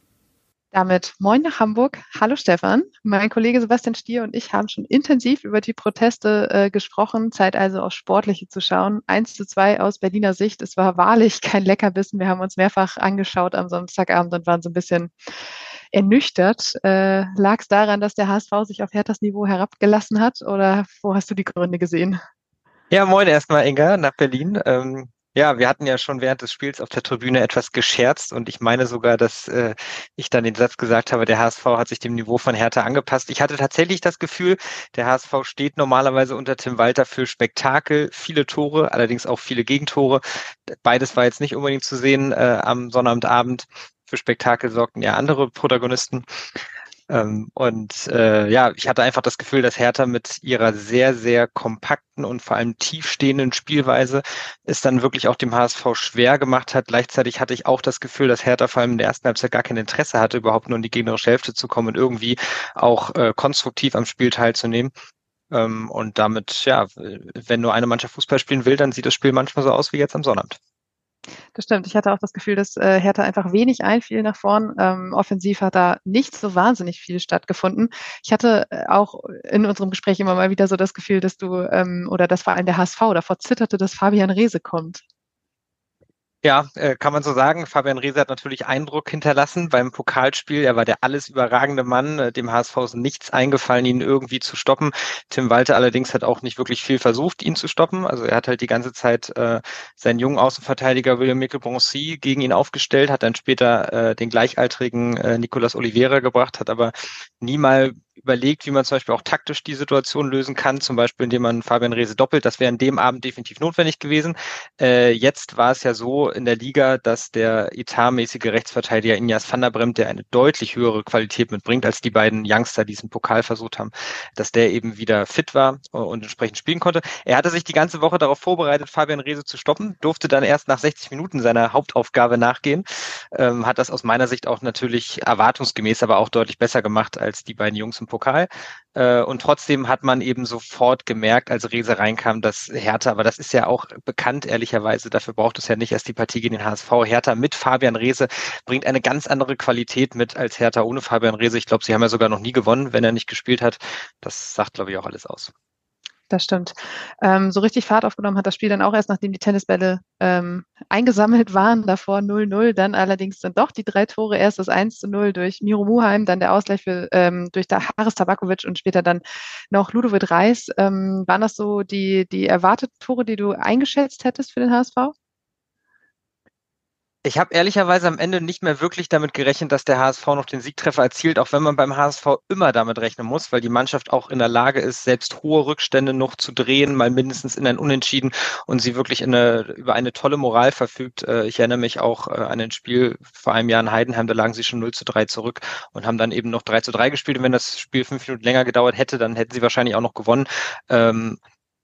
Damit moin nach Hamburg. Hallo Stefan. Mein Kollege Sebastian Stier und ich haben schon intensiv über die Proteste äh, gesprochen. Zeit also aufs Sportliche zu schauen. Eins zu zwei aus Berliner Sicht. Es war wahrlich kein Leckerbissen. Wir haben uns mehrfach angeschaut am Samstagabend und waren so ein bisschen ernüchtert. Äh, Lag es daran, dass der HSV sich auf Herthas Niveau herabgelassen hat oder wo hast du die Gründe gesehen? Ja, moin erstmal, Inga, nach Berlin. Ähm, ja, wir hatten ja schon während des Spiels auf der Tribüne etwas gescherzt und ich meine sogar, dass äh, ich dann den Satz gesagt habe, der HSV hat sich dem Niveau von Hertha angepasst. Ich hatte tatsächlich das Gefühl, der HSV steht normalerweise unter Tim Walter für Spektakel, viele Tore, allerdings auch viele Gegentore. Beides war jetzt nicht unbedingt zu sehen äh, am Sonnabendabend. Für Spektakel sorgten ja andere Protagonisten. Ähm, und äh, ja, ich hatte einfach das Gefühl, dass Hertha mit ihrer sehr, sehr kompakten und vor allem tiefstehenden Spielweise es dann wirklich auch dem HSV schwer gemacht hat. Gleichzeitig hatte ich auch das Gefühl, dass Hertha vor allem in der ersten Halbzeit gar kein Interesse hatte, überhaupt nur in die gegnerische Hälfte zu kommen und irgendwie auch äh, konstruktiv am Spiel teilzunehmen. Ähm, und damit, ja, wenn nur eine Mannschaft Fußball spielen will, dann sieht das Spiel manchmal so aus wie jetzt am Sonnabend. Das stimmt. Ich hatte auch das Gefühl, dass äh, Hertha einfach wenig einfiel nach vorn. Ähm, offensiv hat da nicht so wahnsinnig viel stattgefunden. Ich hatte äh, auch in unserem Gespräch immer mal wieder so das Gefühl, dass du ähm, oder dass vor allem der HSV davor zitterte, dass Fabian Rehse kommt. Ja, äh, kann man so sagen. Fabian Reese hat natürlich Eindruck hinterlassen beim Pokalspiel. Er war der alles überragende Mann. Äh, dem HSV ist nichts eingefallen, ihn irgendwie zu stoppen. Tim Walter allerdings hat auch nicht wirklich viel versucht, ihn zu stoppen. Also er hat halt die ganze Zeit äh, seinen jungen Außenverteidiger William Mikkel gegen ihn aufgestellt, hat dann später äh, den gleichaltrigen äh, Nicolas Oliveira gebracht, hat aber nie mal überlegt, wie man zum Beispiel auch taktisch die Situation lösen kann, zum Beispiel indem man Fabian Reese doppelt. Das wäre an dem Abend definitiv notwendig gewesen. Äh, jetzt war es ja so in der Liga, dass der etatmäßige Rechtsverteidiger Injas van der Bremt, der eine deutlich höhere Qualität mitbringt als die beiden Youngster, die diesen Pokal versucht haben, dass der eben wieder fit war und entsprechend spielen konnte. Er hatte sich die ganze Woche darauf vorbereitet, Fabian Reese zu stoppen, durfte dann erst nach 60 Minuten seiner Hauptaufgabe nachgehen, ähm, hat das aus meiner Sicht auch natürlich erwartungsgemäß, aber auch deutlich besser gemacht als die beiden Jungs im Pokal. Äh, und trotzdem hat man eben sofort gemerkt, als Rese reinkam, dass Hertha, aber das ist ja auch bekannt, ehrlicherweise, dafür braucht es ja nicht erst die Partie gegen den HSV. Hertha mit Fabian Rehse bringt eine ganz andere Qualität mit als Hertha ohne Fabian Rehse. Ich glaube, sie haben ja sogar noch nie gewonnen, wenn er nicht gespielt hat. Das sagt, glaube ich, auch alles aus das stimmt. Ähm, so richtig Fahrt aufgenommen hat das Spiel dann auch erst, nachdem die Tennisbälle ähm, eingesammelt waren, davor 0-0, dann allerdings dann doch die drei Tore, erst das 1 0 durch Miro Muheim, dann der Ausgleich für, ähm, durch Haris Tabakovic und später dann noch Ludovic Reis. Ähm, waren das so die, die erwarteten Tore, die du eingeschätzt hättest für den HSV? Ich habe ehrlicherweise am Ende nicht mehr wirklich damit gerechnet, dass der HSV noch den Siegtreffer erzielt, auch wenn man beim HSV immer damit rechnen muss, weil die Mannschaft auch in der Lage ist, selbst hohe Rückstände noch zu drehen, mal mindestens in ein Unentschieden und sie wirklich eine, über eine tolle Moral verfügt. Äh, ich erinnere mich auch äh, an ein Spiel vor einem Jahr in Heidenheim, da lagen sie schon 0 zu 3 zurück und haben dann eben noch 3 zu 3 gespielt. Und wenn das Spiel fünf Minuten länger gedauert hätte, dann hätten sie wahrscheinlich auch noch gewonnen.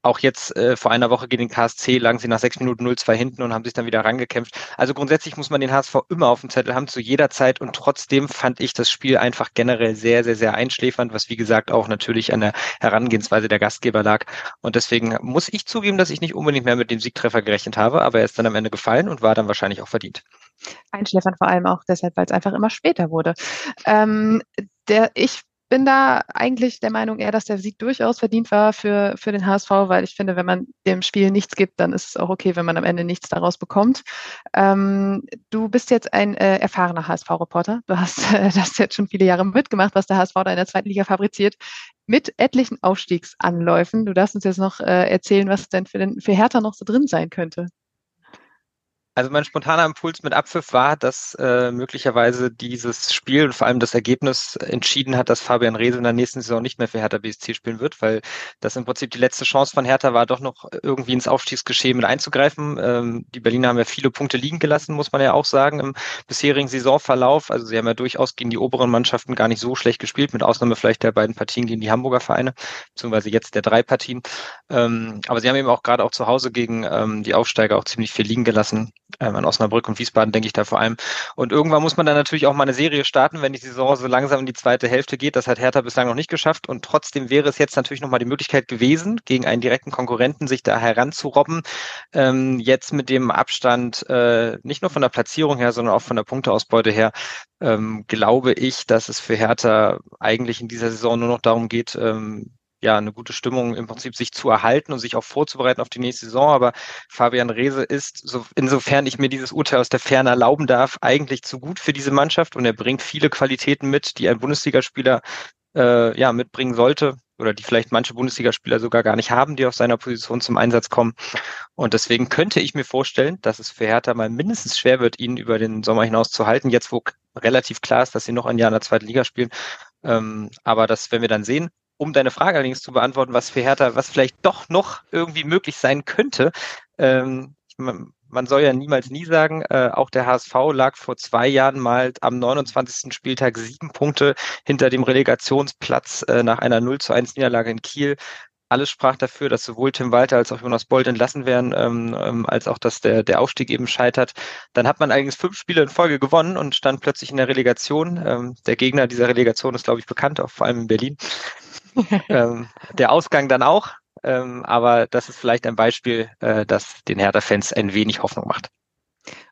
Auch jetzt äh, vor einer Woche gegen den KSC lagen sie nach sechs Minuten 0-2 hinten und haben sich dann wieder rangekämpft. Also grundsätzlich muss man den HSV immer auf dem Zettel haben, zu jeder Zeit. Und trotzdem fand ich das Spiel einfach generell sehr, sehr, sehr einschläfernd, was wie gesagt auch natürlich an der Herangehensweise der Gastgeber lag. Und deswegen muss ich zugeben, dass ich nicht unbedingt mehr mit dem Siegtreffer gerechnet habe, aber er ist dann am Ende gefallen und war dann wahrscheinlich auch verdient. Einschläfern vor allem auch deshalb, weil es einfach immer später wurde. Ähm, der, ich bin da eigentlich der Meinung eher, dass der Sieg durchaus verdient war für, für den HSV, weil ich finde, wenn man dem Spiel nichts gibt, dann ist es auch okay, wenn man am Ende nichts daraus bekommt. Ähm, du bist jetzt ein äh, erfahrener HSV-Reporter. Du hast *laughs* äh, das jetzt schon viele Jahre mitgemacht, was der HSV da in der zweiten Liga fabriziert, mit etlichen Aufstiegsanläufen. Du darfst uns jetzt noch äh, erzählen, was denn für, den, für Hertha noch so drin sein könnte. Also mein spontaner Impuls mit Abpfiff war, dass äh, möglicherweise dieses Spiel und vor allem das Ergebnis entschieden hat, dass Fabian Reese in der nächsten Saison nicht mehr für Hertha BSC spielen wird, weil das im Prinzip die letzte Chance von Hertha war, doch noch irgendwie ins Aufstiegsgeschehen mit einzugreifen. Ähm, die Berliner haben ja viele Punkte liegen gelassen, muss man ja auch sagen, im bisherigen Saisonverlauf. Also sie haben ja durchaus gegen die oberen Mannschaften gar nicht so schlecht gespielt, mit Ausnahme vielleicht der beiden Partien gegen die Hamburger Vereine, beziehungsweise jetzt der drei Partien. Ähm, aber sie haben eben auch gerade auch zu Hause gegen ähm, die Aufsteiger auch ziemlich viel liegen gelassen ähm, an Osnabrück und Wiesbaden denke ich da vor allem. Und irgendwann muss man dann natürlich auch mal eine Serie starten, wenn die Saison so langsam in die zweite Hälfte geht. Das hat Hertha bislang noch nicht geschafft. Und trotzdem wäre es jetzt natürlich nochmal die Möglichkeit gewesen, gegen einen direkten Konkurrenten sich da heranzurobben. Ähm, jetzt mit dem Abstand, äh, nicht nur von der Platzierung her, sondern auch von der Punkteausbeute her, ähm, glaube ich, dass es für Hertha eigentlich in dieser Saison nur noch darum geht, ähm, ja, eine gute Stimmung im Prinzip sich zu erhalten und sich auch vorzubereiten auf die nächste Saison. Aber Fabian Reese ist, so, insofern ich mir dieses Urteil aus der Ferne erlauben darf, eigentlich zu gut für diese Mannschaft und er bringt viele Qualitäten mit, die ein Bundesligaspieler äh, ja, mitbringen sollte oder die vielleicht manche Bundesligaspieler sogar gar nicht haben, die auf seiner Position zum Einsatz kommen. Und deswegen könnte ich mir vorstellen, dass es für Hertha mal mindestens schwer wird, ihn über den Sommer hinaus zu halten, jetzt wo relativ klar ist, dass sie noch ein Jahr in der zweiten Liga spielen. Ähm, aber das werden wir dann sehen um deine Frage allerdings zu beantworten, was für Hertha, was vielleicht doch noch irgendwie möglich sein könnte. Ähm, man, soll ja niemals nie sagen, äh, auch der HSV lag vor zwei Jahren mal am 29. Spieltag sieben Punkte hinter dem Relegationsplatz äh, nach einer 0 zu 1 Niederlage in Kiel. Alles sprach dafür, dass sowohl Tim Walter als auch Jonas Bold entlassen werden, ähm, ähm, als auch, dass der, der Aufstieg eben scheitert. Dann hat man allerdings fünf Spiele in Folge gewonnen und stand plötzlich in der Relegation. Ähm, der Gegner dieser Relegation ist, glaube ich, bekannt, auch vor allem in Berlin. *laughs* ähm, der Ausgang dann auch. Ähm, aber das ist vielleicht ein Beispiel, äh, das den Hertha-Fans ein wenig Hoffnung macht.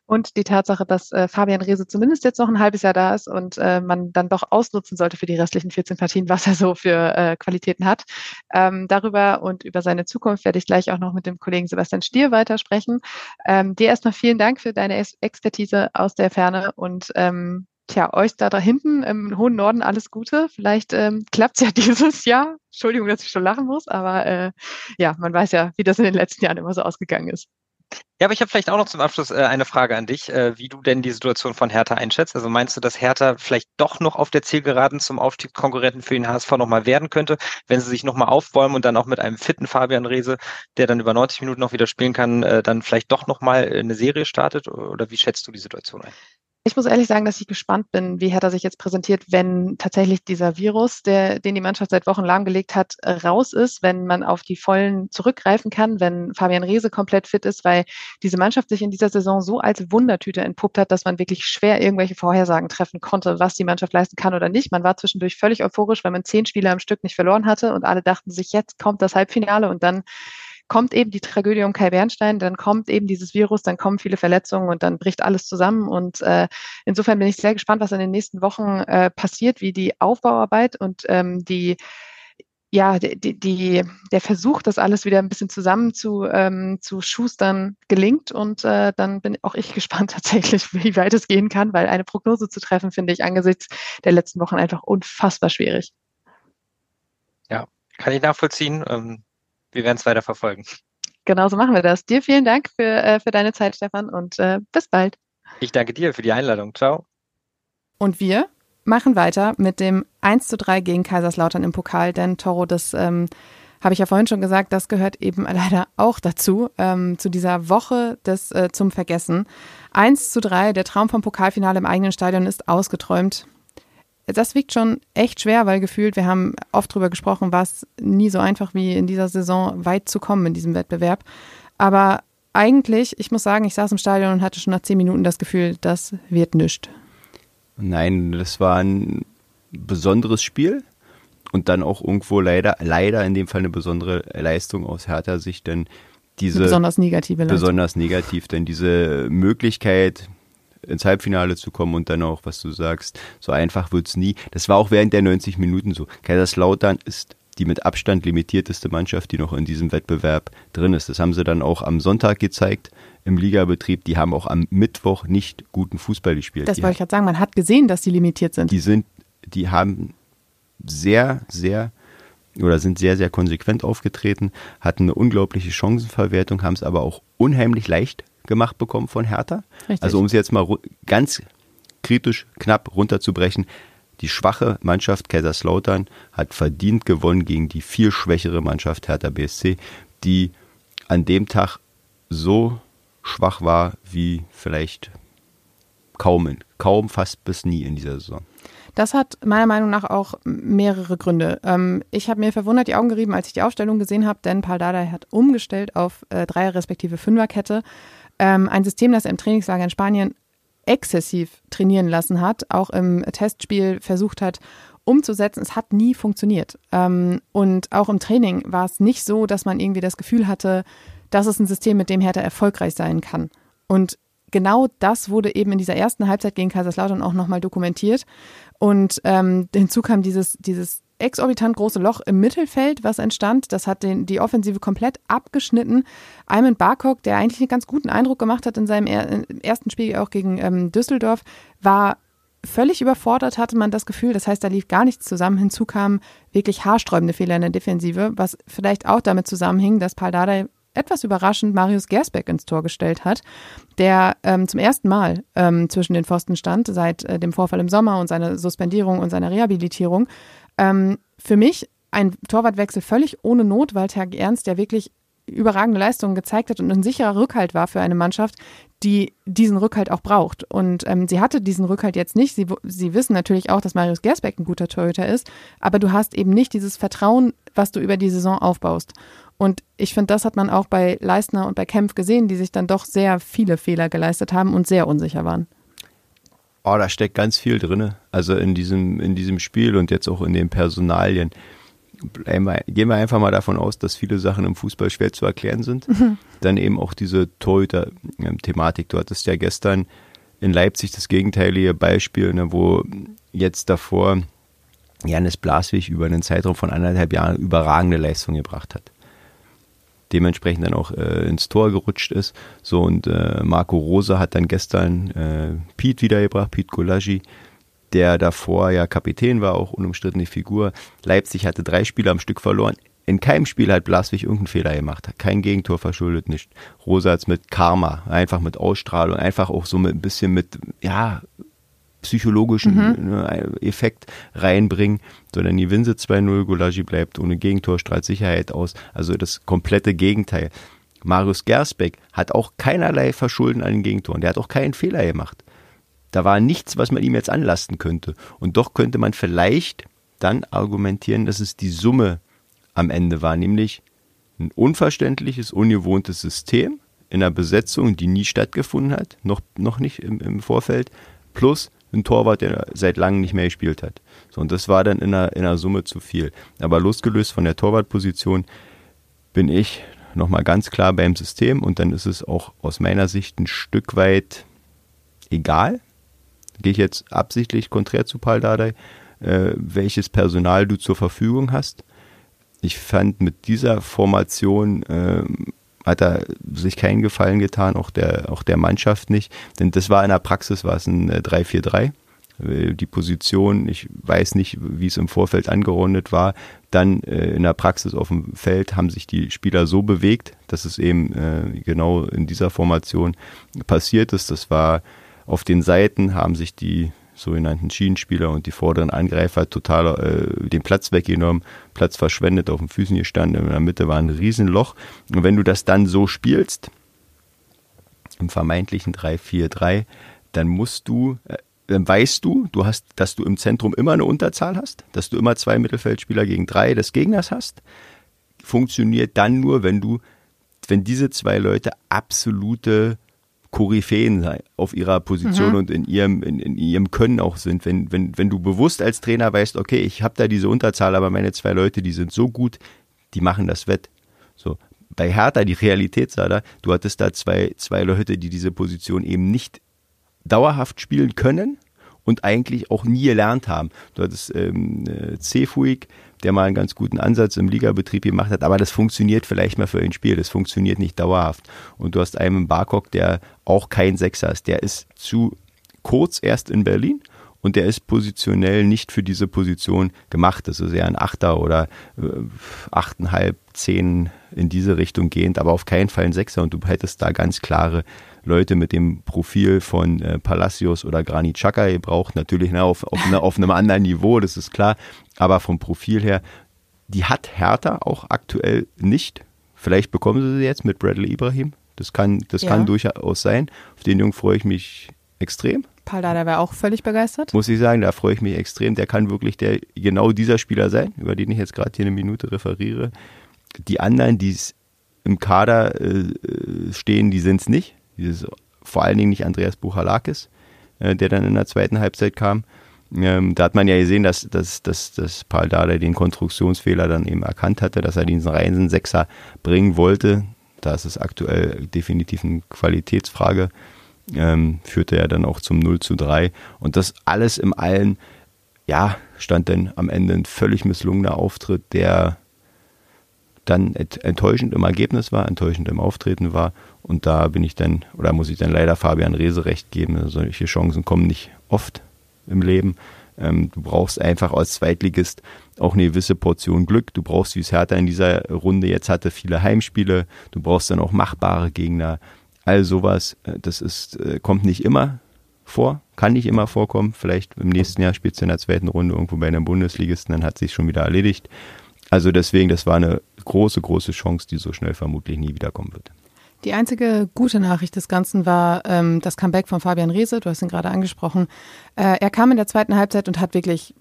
Und die Tatsache, dass äh, Fabian Reese zumindest jetzt noch ein halbes Jahr da ist und äh, man dann doch ausnutzen sollte für die restlichen 14 Partien, was er so für äh, Qualitäten hat. Ähm, darüber und über seine Zukunft werde ich gleich auch noch mit dem Kollegen Sebastian Stier weitersprechen. Ähm, dir erstmal vielen Dank für deine Expertise aus der Ferne und ähm, Tja, euch da, da hinten im hohen Norden alles Gute. Vielleicht ähm, klappt ja *laughs* dieses Jahr. Entschuldigung, dass ich schon lachen muss, aber äh, ja, man weiß ja, wie das in den letzten Jahren immer so ausgegangen ist. Ja, aber ich habe vielleicht auch noch zum Abschluss äh, eine Frage an dich, äh, wie du denn die Situation von Hertha einschätzt. Also meinst du, dass Hertha vielleicht doch noch auf der Zielgeraden zum Aufstiegskonkurrenten für den HSV nochmal werden könnte, wenn sie sich nochmal aufbäumen und dann auch mit einem fitten Fabian Rehse, der dann über 90 Minuten noch wieder spielen kann, äh, dann vielleicht doch nochmal eine Serie startet? Oder wie schätzt du die Situation ein? Ich muss ehrlich sagen, dass ich gespannt bin, wie Hertha sich jetzt präsentiert, wenn tatsächlich dieser Virus, der, den die Mannschaft seit Wochen lahmgelegt hat, raus ist, wenn man auf die Vollen zurückgreifen kann, wenn Fabian Reese komplett fit ist, weil diese Mannschaft sich in dieser Saison so als Wundertüte entpuppt hat, dass man wirklich schwer irgendwelche Vorhersagen treffen konnte, was die Mannschaft leisten kann oder nicht. Man war zwischendurch völlig euphorisch, weil man zehn Spiele am Stück nicht verloren hatte und alle dachten sich, jetzt kommt das Halbfinale und dann kommt eben die Tragödie um Kai Bernstein, dann kommt eben dieses Virus, dann kommen viele Verletzungen und dann bricht alles zusammen. Und äh, insofern bin ich sehr gespannt, was in den nächsten Wochen äh, passiert, wie die Aufbauarbeit und ähm, die ja, die, die, der Versuch, das alles wieder ein bisschen zusammen zu, ähm, zu schustern, gelingt. Und äh, dann bin auch ich *laughs* gespannt tatsächlich, wie weit es gehen kann, weil eine Prognose zu treffen, finde ich angesichts der letzten Wochen einfach unfassbar schwierig. Ja, kann ich nachvollziehen. Ähm, wir werden es weiter verfolgen. Genauso machen wir das. Dir vielen Dank für, äh, für deine Zeit, Stefan, und äh, bis bald. Ich danke dir für die Einladung. Ciao. Und wir machen weiter mit dem 1 zu 3 gegen Kaiserslautern im Pokal, denn Toro, das ähm, habe ich ja vorhin schon gesagt, das gehört eben *laughs* leider auch dazu, ähm, zu dieser Woche des äh, zum Vergessen. 1 zu 3, der Traum vom Pokalfinale im eigenen Stadion ist ausgeträumt. Das wiegt schon echt schwer, weil gefühlt, wir haben oft drüber gesprochen, war es nie so einfach wie in dieser Saison weit zu kommen in diesem Wettbewerb. Aber eigentlich, ich muss sagen, ich saß im Stadion und hatte schon nach zehn Minuten das Gefühl, das wird nichts. Nein, das war ein besonderes Spiel und dann auch irgendwo leider, leider in dem Fall eine besondere Leistung aus härter Sicht, denn diese. Eine besonders negative Leistung. Besonders negativ, denn diese Möglichkeit, ins Halbfinale zu kommen und dann auch, was du sagst, so einfach wird es nie. Das war auch während der 90 Minuten so. Kaiserslautern ist die mit Abstand limitierteste Mannschaft, die noch in diesem Wettbewerb drin ist. Das haben sie dann auch am Sonntag gezeigt im Ligabetrieb. Die haben auch am Mittwoch nicht guten Fußball gespielt. Das die wollte ich gerade sagen. Man hat gesehen, dass sie limitiert sind. Die sind, die haben sehr, sehr oder sind sehr, sehr konsequent aufgetreten, hatten eine unglaubliche Chancenverwertung, haben es aber auch unheimlich leicht gemacht bekommen von Hertha. Richtig. Also um es jetzt mal ganz kritisch knapp runterzubrechen, die schwache Mannschaft Kaiserslautern hat verdient gewonnen gegen die viel schwächere Mannschaft Hertha BSC, die an dem Tag so schwach war wie vielleicht kaum, kaum fast bis nie in dieser Saison. Das hat meiner Meinung nach auch mehrere Gründe. Ähm, ich habe mir verwundert die Augen gerieben, als ich die Aufstellung gesehen habe, denn Paul Dardai hat umgestellt auf äh, Dreier- respektive Fünferkette. Ähm, ein System, das er im Trainingslager in Spanien exzessiv trainieren lassen hat, auch im Testspiel versucht hat umzusetzen. Es hat nie funktioniert. Ähm, und auch im Training war es nicht so, dass man irgendwie das Gefühl hatte, das ist ein System, mit dem Hertha erfolgreich sein kann. Und genau das wurde eben in dieser ersten Halbzeit gegen Kaiserslautern auch nochmal dokumentiert. Und ähm, hinzu kam dieses, dieses exorbitant große Loch im Mittelfeld, was entstand. Das hat den, die Offensive komplett abgeschnitten. Ayman Barkok, der eigentlich einen ganz guten Eindruck gemacht hat in seinem er, ersten Spiel auch gegen ähm, Düsseldorf, war völlig überfordert, hatte man das Gefühl. Das heißt, da lief gar nichts zusammen. Hinzu kamen wirklich haarsträubende Fehler in der Defensive, was vielleicht auch damit zusammenhing, dass Paul Dardai etwas überraschend Marius Gersbeck ins Tor gestellt hat, der ähm, zum ersten Mal ähm, zwischen den Pfosten stand, seit äh, dem Vorfall im Sommer und seiner Suspendierung und seiner Rehabilitierung. Ähm, für mich ein Torwartwechsel völlig ohne Not, weil Tag Ernst ja wirklich überragende Leistungen gezeigt hat und ein sicherer Rückhalt war für eine Mannschaft, die diesen Rückhalt auch braucht. Und ähm, sie hatte diesen Rückhalt jetzt nicht. Sie, sie wissen natürlich auch, dass Marius Gersbeck ein guter Torhüter ist, aber du hast eben nicht dieses Vertrauen, was du über die Saison aufbaust. Und ich finde, das hat man auch bei Leistner und bei Kempf gesehen, die sich dann doch sehr viele Fehler geleistet haben und sehr unsicher waren. Oh, da steckt ganz viel drin. Also in diesem, in diesem Spiel und jetzt auch in den Personalien. Gehen wir einfach mal davon aus, dass viele Sachen im Fußball schwer zu erklären sind. Mhm. Dann eben auch diese Torhüter-Thematik. Du hattest ja gestern in Leipzig das gegenteilige Beispiel, ne, wo jetzt davor Janis Blaswig über einen Zeitraum von anderthalb Jahren überragende Leistung gebracht hat dementsprechend dann auch äh, ins Tor gerutscht ist. So und äh, Marco Rosa hat dann gestern äh, Pete wiedergebracht, Pete Golagi, der davor ja Kapitän war, auch unumstrittene Figur. Leipzig hatte drei Spiele am Stück verloren. In keinem Spiel hat Blaswig irgendeinen Fehler gemacht, kein Gegentor verschuldet, nicht. Rosa hat mit Karma, einfach mit Ausstrahlung, einfach auch so mit ein bisschen mit, ja, psychologischen mhm. ne, Effekt reinbringen, sondern die Winse 2-0, Gulagi bleibt ohne Gegentor, strahlt Sicherheit aus. Also das komplette Gegenteil. Marius Gersbeck hat auch keinerlei Verschulden an den Gegentoren. Der hat auch keinen Fehler gemacht. Da war nichts, was man ihm jetzt anlasten könnte. Und doch könnte man vielleicht dann argumentieren, dass es die Summe am Ende war, nämlich ein unverständliches, ungewohntes System in einer Besetzung, die nie stattgefunden hat, noch, noch nicht im, im Vorfeld, plus ein Torwart, der seit langem nicht mehr gespielt hat. So, und das war dann in einer, in einer Summe zu viel. Aber losgelöst von der Torwartposition bin ich nochmal ganz klar beim System und dann ist es auch aus meiner Sicht ein Stück weit egal. Gehe ich jetzt absichtlich konträr zu Paul Dardai, äh, welches Personal du zur Verfügung hast. Ich fand mit dieser Formation äh, hat er sich keinen Gefallen getan, auch der, auch der Mannschaft nicht. Denn das war in der Praxis war es ein 3-4-3. Äh, die Position, ich weiß nicht, wie es im Vorfeld angerundet war, dann äh, in der Praxis auf dem Feld haben sich die Spieler so bewegt, dass es eben äh, genau in dieser Formation passiert ist. Das war Auf den Seiten haben sich die sogenannten Schienenspieler und die vorderen Angreifer total äh, den Platz weggenommen, Platz verschwendet, auf den Füßen gestanden, in der Mitte war ein Riesenloch. Und wenn du das dann so spielst, im vermeintlichen 3-4-3, dann musst du, äh, dann weißt du, du hast, dass du im Zentrum immer eine Unterzahl hast, dass du immer zwei Mittelfeldspieler gegen drei des Gegners hast. Funktioniert dann nur, wenn du, wenn diese zwei Leute absolute Koryphäen auf ihrer Position mhm. und in ihrem, in, in, ihrem Können auch sind. Wenn, wenn, wenn du bewusst als Trainer weißt, okay, ich habe da diese Unterzahl, aber meine zwei Leute, die sind so gut, die machen das wett. So. Bei Hertha, die Realität sah da, du hattest da zwei, zwei Leute, die diese Position eben nicht dauerhaft spielen können und eigentlich auch nie gelernt haben. Du hattest ähm, äh, Cefuig, der mal einen ganz guten Ansatz im Ligabetrieb gemacht hat, aber das funktioniert vielleicht mal für ein Spiel, das funktioniert nicht dauerhaft. Und du hast einen Barkok, der auch kein Sechser ist, der ist zu kurz erst in Berlin und der ist positionell nicht für diese Position gemacht. Das ist eher ein Achter oder äh, achteinhalb, zehn in diese Richtung gehend, aber auf keinen Fall ein Sechser und du hättest da ganz klare Leute mit dem Profil von äh, Palacios oder Granit Xhaka gebraucht. Natürlich ne, auf, auf, ne, auf einem anderen Niveau, das ist klar. Aber vom Profil her, die hat Hertha auch aktuell nicht. Vielleicht bekommen sie sie jetzt mit Bradley Ibrahim. Das kann, das ja. kann durchaus sein. Auf den Jungen freue ich mich extrem. Paul Dada wäre auch völlig begeistert. Muss ich sagen, da freue ich mich extrem. Der kann wirklich der genau dieser Spieler sein, über den ich jetzt gerade hier eine Minute referiere. Die anderen, die im Kader äh, stehen, die sind es nicht. Dieses, vor allen Dingen nicht Andreas Buchalakis, äh, der dann in der zweiten Halbzeit kam. Ähm, da hat man ja gesehen, dass, dass, dass, dass Paul Dardai den Konstruktionsfehler dann eben erkannt hatte, dass er diesen reinen Sechser bringen wollte. Da ist es aktuell definitiv eine Qualitätsfrage. Ähm, führte er dann auch zum 0 zu 3. Und das alles im Allen, ja, stand dann am Ende ein völlig misslungener Auftritt, der dann enttäuschend im Ergebnis war, enttäuschend im Auftreten war. Und da bin ich dann, oder muss ich dann leider Fabian Rehse recht geben, solche Chancen kommen nicht oft im Leben. Ähm, du brauchst einfach als Zweitligist auch eine gewisse Portion Glück. Du brauchst, wie es Hertha in dieser Runde jetzt hatte, viele Heimspiele. Du brauchst dann auch machbare Gegner. All sowas, äh, das ist, äh, kommt nicht immer vor, kann nicht immer vorkommen. Vielleicht im nächsten Jahr spielst du in der zweiten Runde irgendwo bei einem Bundesligisten, dann hat sich schon wieder erledigt. Also deswegen, das war eine große, große Chance, die so schnell vermutlich nie wiederkommen wird. Die einzige gute Nachricht des Ganzen war ähm, das Comeback von Fabian Reese, du hast ihn gerade angesprochen. Äh, er kam in der zweiten Halbzeit und hat wirklich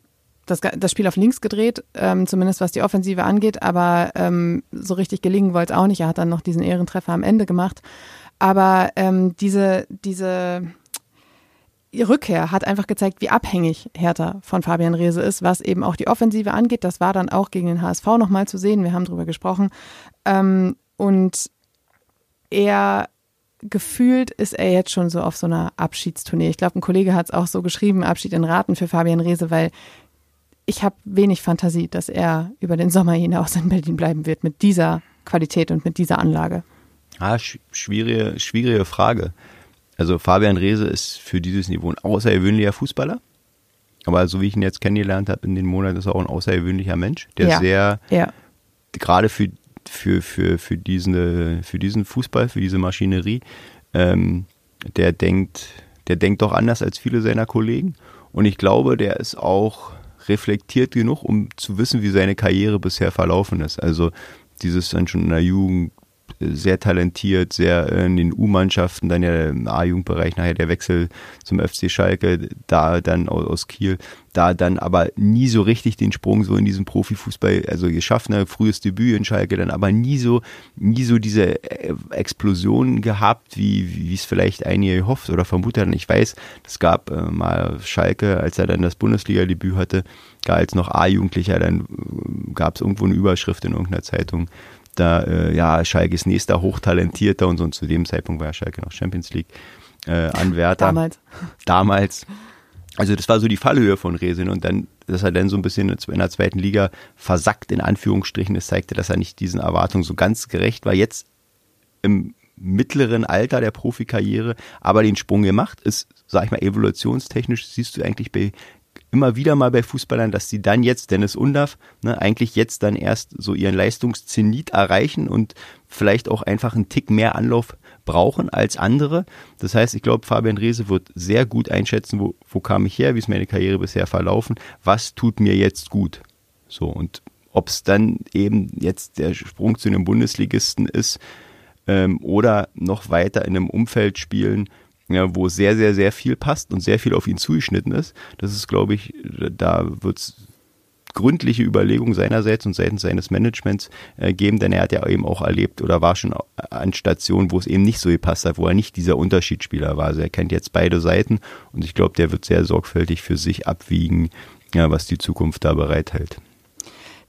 das, das Spiel auf links gedreht, ähm, zumindest was die Offensive angeht, aber ähm, so richtig gelingen wollte es auch nicht. Er hat dann noch diesen Ehrentreffer am Ende gemacht. Aber ähm, diese, diese Rückkehr hat einfach gezeigt, wie abhängig Hertha von Fabian Reese ist, was eben auch die Offensive angeht. Das war dann auch gegen den HSV nochmal zu sehen. Wir haben darüber gesprochen. Ähm, und er gefühlt ist er jetzt schon so auf so einer Abschiedstournee. Ich glaube, ein Kollege hat es auch so geschrieben, Abschied in Raten für Fabian Reese, weil ich habe wenig Fantasie, dass er über den Sommer hinaus in Berlin bleiben wird mit dieser Qualität und mit dieser Anlage. Ah, schwierige, schwierige Frage. Also Fabian Reese ist für dieses Niveau ein außergewöhnlicher Fußballer. Aber so wie ich ihn jetzt kennengelernt habe in den Monaten, ist er auch ein außergewöhnlicher Mensch, der ja. sehr, ja. gerade für, für, für, für, diesen, für diesen Fußball, für diese Maschinerie, ähm, der denkt, der denkt doch anders als viele seiner Kollegen. Und ich glaube, der ist auch reflektiert genug, um zu wissen, wie seine Karriere bisher verlaufen ist. Also dieses dann schon in der Jugend sehr talentiert, sehr in den U-Mannschaften, dann ja im A-Jugendbereich nachher der Wechsel zum FC Schalke, da dann aus Kiel, da dann aber nie so richtig den Sprung so in diesen Profifußball, also geschafft, ne, frühes Debüt in Schalke, dann aber nie so, nie so diese äh, Explosion gehabt, wie, wie es vielleicht einige gehofft oder vermutet hatten. Ich weiß, es gab äh, mal Schalke, als er dann das Bundesliga-Debüt hatte, als noch A-Jugendlicher, dann äh, gab es irgendwo eine Überschrift in irgendeiner Zeitung, da, äh, ja, Schalke ist nächster Hochtalentierter und so. Und zu dem Zeitpunkt war Schalke noch Champions League äh, Anwärter. Damals. Damals. Also das war so die Fallhöhe von Resin und dann, dass er dann so ein bisschen in der zweiten Liga versackt, in Anführungsstrichen, das zeigte, dass er nicht diesen Erwartungen so ganz gerecht war. Jetzt im mittleren Alter der Profikarriere, aber den Sprung gemacht, ist, sag ich mal, evolutionstechnisch siehst du eigentlich bei immer wieder mal bei Fußballern, dass sie dann jetzt, Dennis Undaff, ne, eigentlich jetzt dann erst so ihren Leistungszenit erreichen und vielleicht auch einfach einen Tick mehr Anlauf brauchen als andere. Das heißt, ich glaube, Fabian Reese wird sehr gut einschätzen, wo, wo kam ich her, wie ist meine Karriere bisher verlaufen, was tut mir jetzt gut. So, und ob es dann eben jetzt der Sprung zu einem Bundesligisten ist ähm, oder noch weiter in einem Umfeld spielen, ja, wo sehr, sehr, sehr viel passt und sehr viel auf ihn zugeschnitten ist. Das ist, glaube ich, da wird es gründliche Überlegungen seinerseits und seitens seines Managements äh, geben, denn er hat ja eben auch erlebt oder war schon an Stationen, wo es eben nicht so gepasst hat, wo er nicht dieser Unterschiedsspieler war. Also er kennt jetzt beide Seiten und ich glaube, der wird sehr sorgfältig für sich abwiegen, ja, was die Zukunft da bereithält.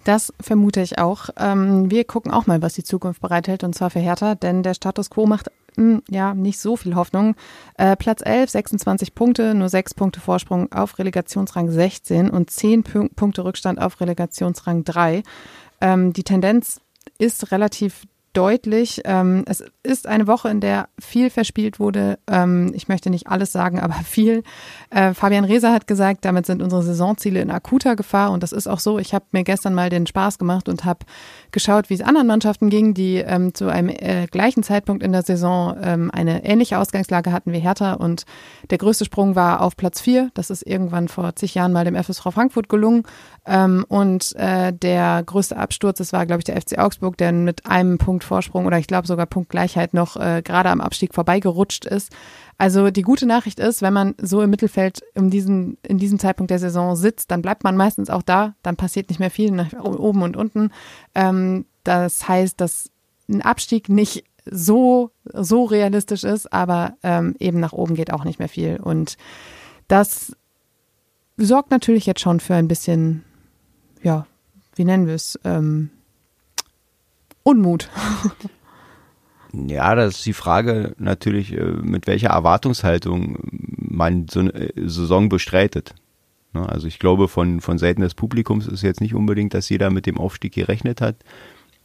Das vermute ich auch. Ähm, wir gucken auch mal, was die Zukunft bereithält, und zwar für Hertha, denn der Status quo macht ja nicht so viel Hoffnung. Äh, Platz 11, 26 Punkte, nur 6 Punkte Vorsprung auf Relegationsrang 16 und 10 P Punkte Rückstand auf Relegationsrang 3. Ähm, die Tendenz ist relativ deutlich. Ähm, es ist eine Woche, in der viel verspielt wurde. Ähm, ich möchte nicht alles sagen, *laughs* aber viel. Äh, Fabian Reser hat gesagt, damit sind unsere Saisonziele in akuter Gefahr und das ist auch so. Ich habe mir gestern mal den Spaß gemacht und habe geschaut, wie es anderen Mannschaften ging, die ähm, zu einem äh, gleichen Zeitpunkt in der Saison ähm, eine ähnliche Ausgangslage hatten wie Hertha und der größte Sprung war auf Platz vier. Das ist irgendwann vor zig Jahren mal dem FSV Frankfurt gelungen ähm, und äh, der größte Absturz, das war glaube ich der FC Augsburg, der mit einem Punkt Vorsprung oder ich glaube sogar Punktgleichheit noch äh, gerade am Abstieg vorbeigerutscht ist. Also die gute Nachricht ist, wenn man so im Mittelfeld in, diesen, in diesem Zeitpunkt der Saison sitzt, dann bleibt man meistens auch da, dann passiert nicht mehr viel nach oben und unten. Ähm, das heißt, dass ein Abstieg nicht so, so realistisch ist, aber ähm, eben nach oben geht auch nicht mehr viel. Und das sorgt natürlich jetzt schon für ein bisschen, ja, wie nennen wir es, ähm, Unmut. *laughs* Ja, das ist die Frage natürlich, äh, mit welcher Erwartungshaltung man so eine äh, Saison bestreitet. Ne, also ich glaube, von, von Seiten des Publikums ist jetzt nicht unbedingt, dass jeder mit dem Aufstieg gerechnet hat.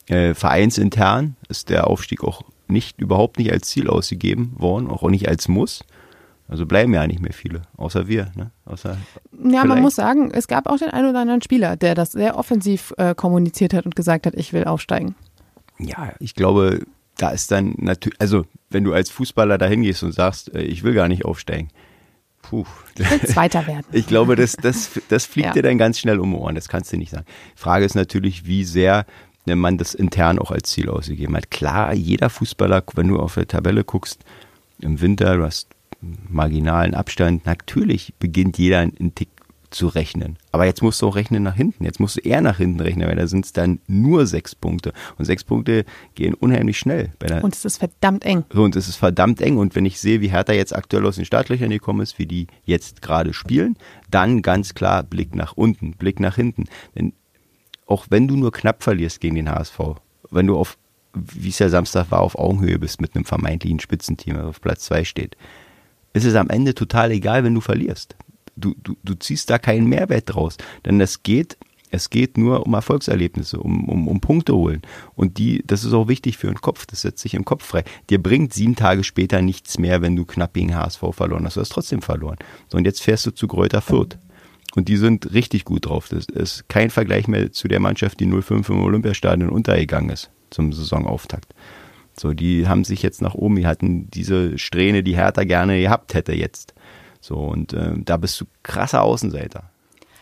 Äh, vereinsintern ist der Aufstieg auch nicht, überhaupt nicht als Ziel ausgegeben worden, auch nicht als Muss. Also bleiben ja nicht mehr viele, außer wir. Ne? Außer ja, vielleicht. man muss sagen, es gab auch den einen oder anderen Spieler, der das sehr offensiv äh, kommuniziert hat und gesagt hat, ich will aufsteigen. Ja, ich glaube, da ist dann natürlich, also wenn du als Fußballer da hingehst und sagst, äh, ich will gar nicht aufsteigen, puh. Zweiter werden. *laughs* ich glaube, das, das, das fliegt ja. dir dann ganz schnell um die Ohren, das kannst du nicht sagen. Frage ist natürlich, wie sehr man das intern auch als Ziel ausgegeben hat. Klar, jeder Fußballer, wenn du auf der Tabelle guckst, im Winter, du hast marginalen Abstand, natürlich beginnt jeder einen Tick zu rechnen. Aber jetzt musst du auch rechnen nach hinten. Jetzt musst du eher nach hinten rechnen, weil da sind es dann nur sechs Punkte. Und sechs Punkte gehen unheimlich schnell. und es ist verdammt eng. Und es ist verdammt eng. Und wenn ich sehe, wie Hertha jetzt aktuell aus den Startlöchern gekommen ist, wie die jetzt gerade spielen, dann ganz klar Blick nach unten, Blick nach hinten. Denn auch wenn du nur knapp verlierst gegen den HSV, wenn du auf, wie es ja Samstag war, auf Augenhöhe bist mit einem vermeintlichen Spitzenteam, das auf Platz zwei steht, ist es am Ende total egal, wenn du verlierst du, du, du ziehst da keinen Mehrwert draus. Denn es geht, es geht nur um Erfolgserlebnisse, um, um, um Punkte holen. Und die, das ist auch wichtig für den Kopf, das setzt sich im Kopf frei. Dir bringt sieben Tage später nichts mehr, wenn du knapp gegen HSV verloren hast. Du hast trotzdem verloren. So, und jetzt fährst du zu Gräuter Fürth. Und die sind richtig gut drauf. Das ist kein Vergleich mehr zu der Mannschaft, die 05 im Olympiastadion untergegangen ist zum Saisonauftakt. So, die haben sich jetzt nach oben, die hatten diese Strähne, die Hertha gerne gehabt hätte jetzt. So, und äh, da bist du krasser Außenseiter.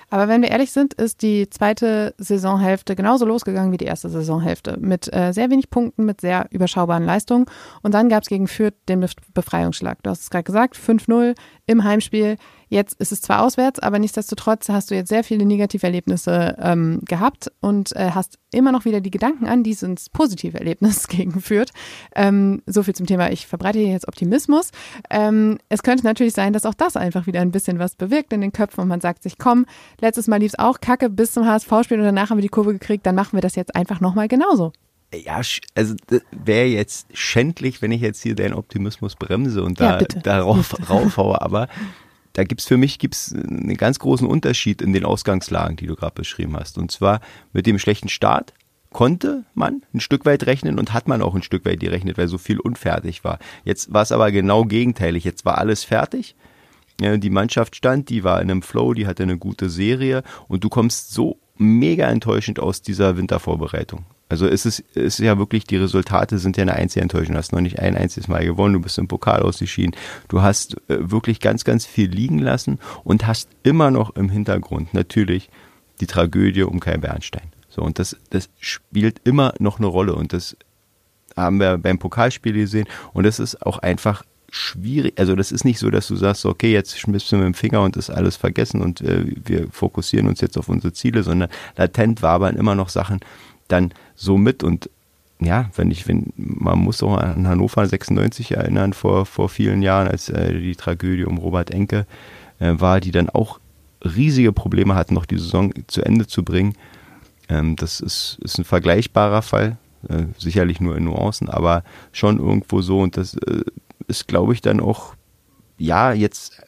Aber wenn wir ehrlich sind, ist die zweite Saisonhälfte genauso losgegangen wie die erste Saisonhälfte. Mit äh, sehr wenig Punkten, mit sehr überschaubaren Leistungen. Und dann gab es gegen Fürth den Befreiungsschlag. Du hast es gerade gesagt, 5-0 im Heimspiel. Jetzt ist es zwar auswärts, aber nichtsdestotrotz hast du jetzt sehr viele Negativerlebnisse ähm, gehabt und äh, hast immer noch wieder die Gedanken an dieses positive Erlebnis *laughs* gegenführt. Ähm, so viel zum Thema, ich verbreite hier jetzt Optimismus. Ähm, es könnte natürlich sein, dass auch das einfach wieder ein bisschen was bewirkt in den Köpfen und man sagt sich, komm, letztes Mal lief es auch kacke bis zum HSV-Spiel und danach haben wir die Kurve gekriegt, dann machen wir das jetzt einfach nochmal genauso. Ja, also wäre jetzt schändlich, wenn ich jetzt hier deinen Optimismus bremse und da ja, darauf raufhaue, aber *laughs* da gibt's für mich gibt's einen ganz großen Unterschied in den Ausgangslagen, die du gerade beschrieben hast. Und zwar mit dem schlechten Start konnte man ein Stück weit rechnen und hat man auch ein Stück weit gerechnet, weil so viel unfertig war. Jetzt war es aber genau gegenteilig. Jetzt war alles fertig. Die Mannschaft stand, die war in einem Flow, die hatte eine gute Serie und du kommst so mega enttäuschend aus dieser Wintervorbereitung. Also es ist, es ist ja wirklich, die Resultate sind ja eine einzige Enttäuschung. Du hast noch nicht ein einziges Mal gewonnen, du bist im Pokal ausgeschieden. Du hast äh, wirklich ganz, ganz viel liegen lassen und hast immer noch im Hintergrund natürlich die Tragödie um Kai Bernstein. So, und das, das spielt immer noch eine Rolle und das haben wir beim Pokalspiel gesehen und das ist auch einfach schwierig, also das ist nicht so, dass du sagst, okay, jetzt schmissen wir mit dem Finger und ist alles vergessen und äh, wir fokussieren uns jetzt auf unsere Ziele, sondern latent wabern immer noch Sachen dann so mit und ja, wenn ich, wenn, man muss auch an Hannover 96 erinnern, vor, vor vielen Jahren, als äh, die Tragödie um Robert Enke äh, war, die dann auch riesige Probleme hatten, noch die Saison zu Ende zu bringen. Ähm, das ist, ist ein vergleichbarer Fall, äh, sicherlich nur in Nuancen, aber schon irgendwo so und das äh, ist, glaube ich, dann auch, ja, jetzt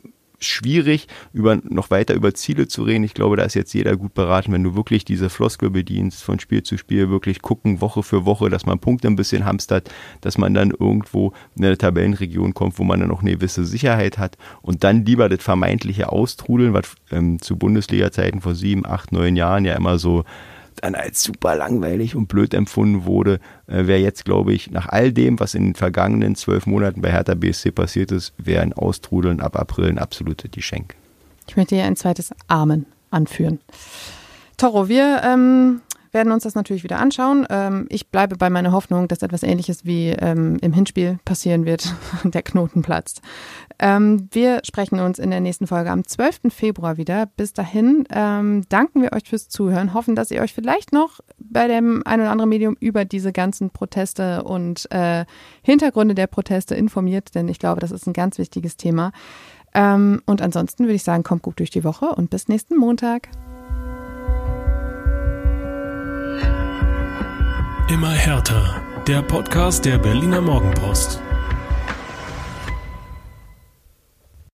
schwierig, über, noch weiter über Ziele zu reden. Ich glaube, da ist jetzt jeder gut beraten, wenn du wirklich diese Floskel bedienst, von Spiel zu Spiel wirklich gucken, Woche für Woche, dass man Punkte ein bisschen hamstert, dass man dann irgendwo in eine Tabellenregion kommt, wo man dann auch eine gewisse Sicherheit hat und dann lieber das vermeintliche Austrudeln, was ähm, zu Bundesliga-Zeiten vor sieben, acht, neun Jahren ja immer so dann als super langweilig und blöd empfunden wurde, äh, wäre jetzt, glaube ich, nach all dem, was in den vergangenen zwölf Monaten bei Hertha BSC passiert ist, wäre ein Austrudeln ab April ein absolute Geschenk. Ich möchte hier ein zweites Amen anführen. Toro, wir ähm, werden uns das natürlich wieder anschauen. Ähm, ich bleibe bei meiner Hoffnung, dass etwas Ähnliches wie ähm, im Hinspiel passieren wird. *laughs* Der Knoten platzt. Ähm, wir sprechen uns in der nächsten Folge am 12. Februar wieder. Bis dahin ähm, danken wir euch fürs Zuhören, hoffen, dass ihr euch vielleicht noch bei dem ein oder anderen Medium über diese ganzen Proteste und äh, Hintergründe der Proteste informiert, denn ich glaube, das ist ein ganz wichtiges Thema. Ähm, und ansonsten würde ich sagen, kommt gut durch die Woche und bis nächsten Montag. Immer härter. Der Podcast der Berliner Morgenpost.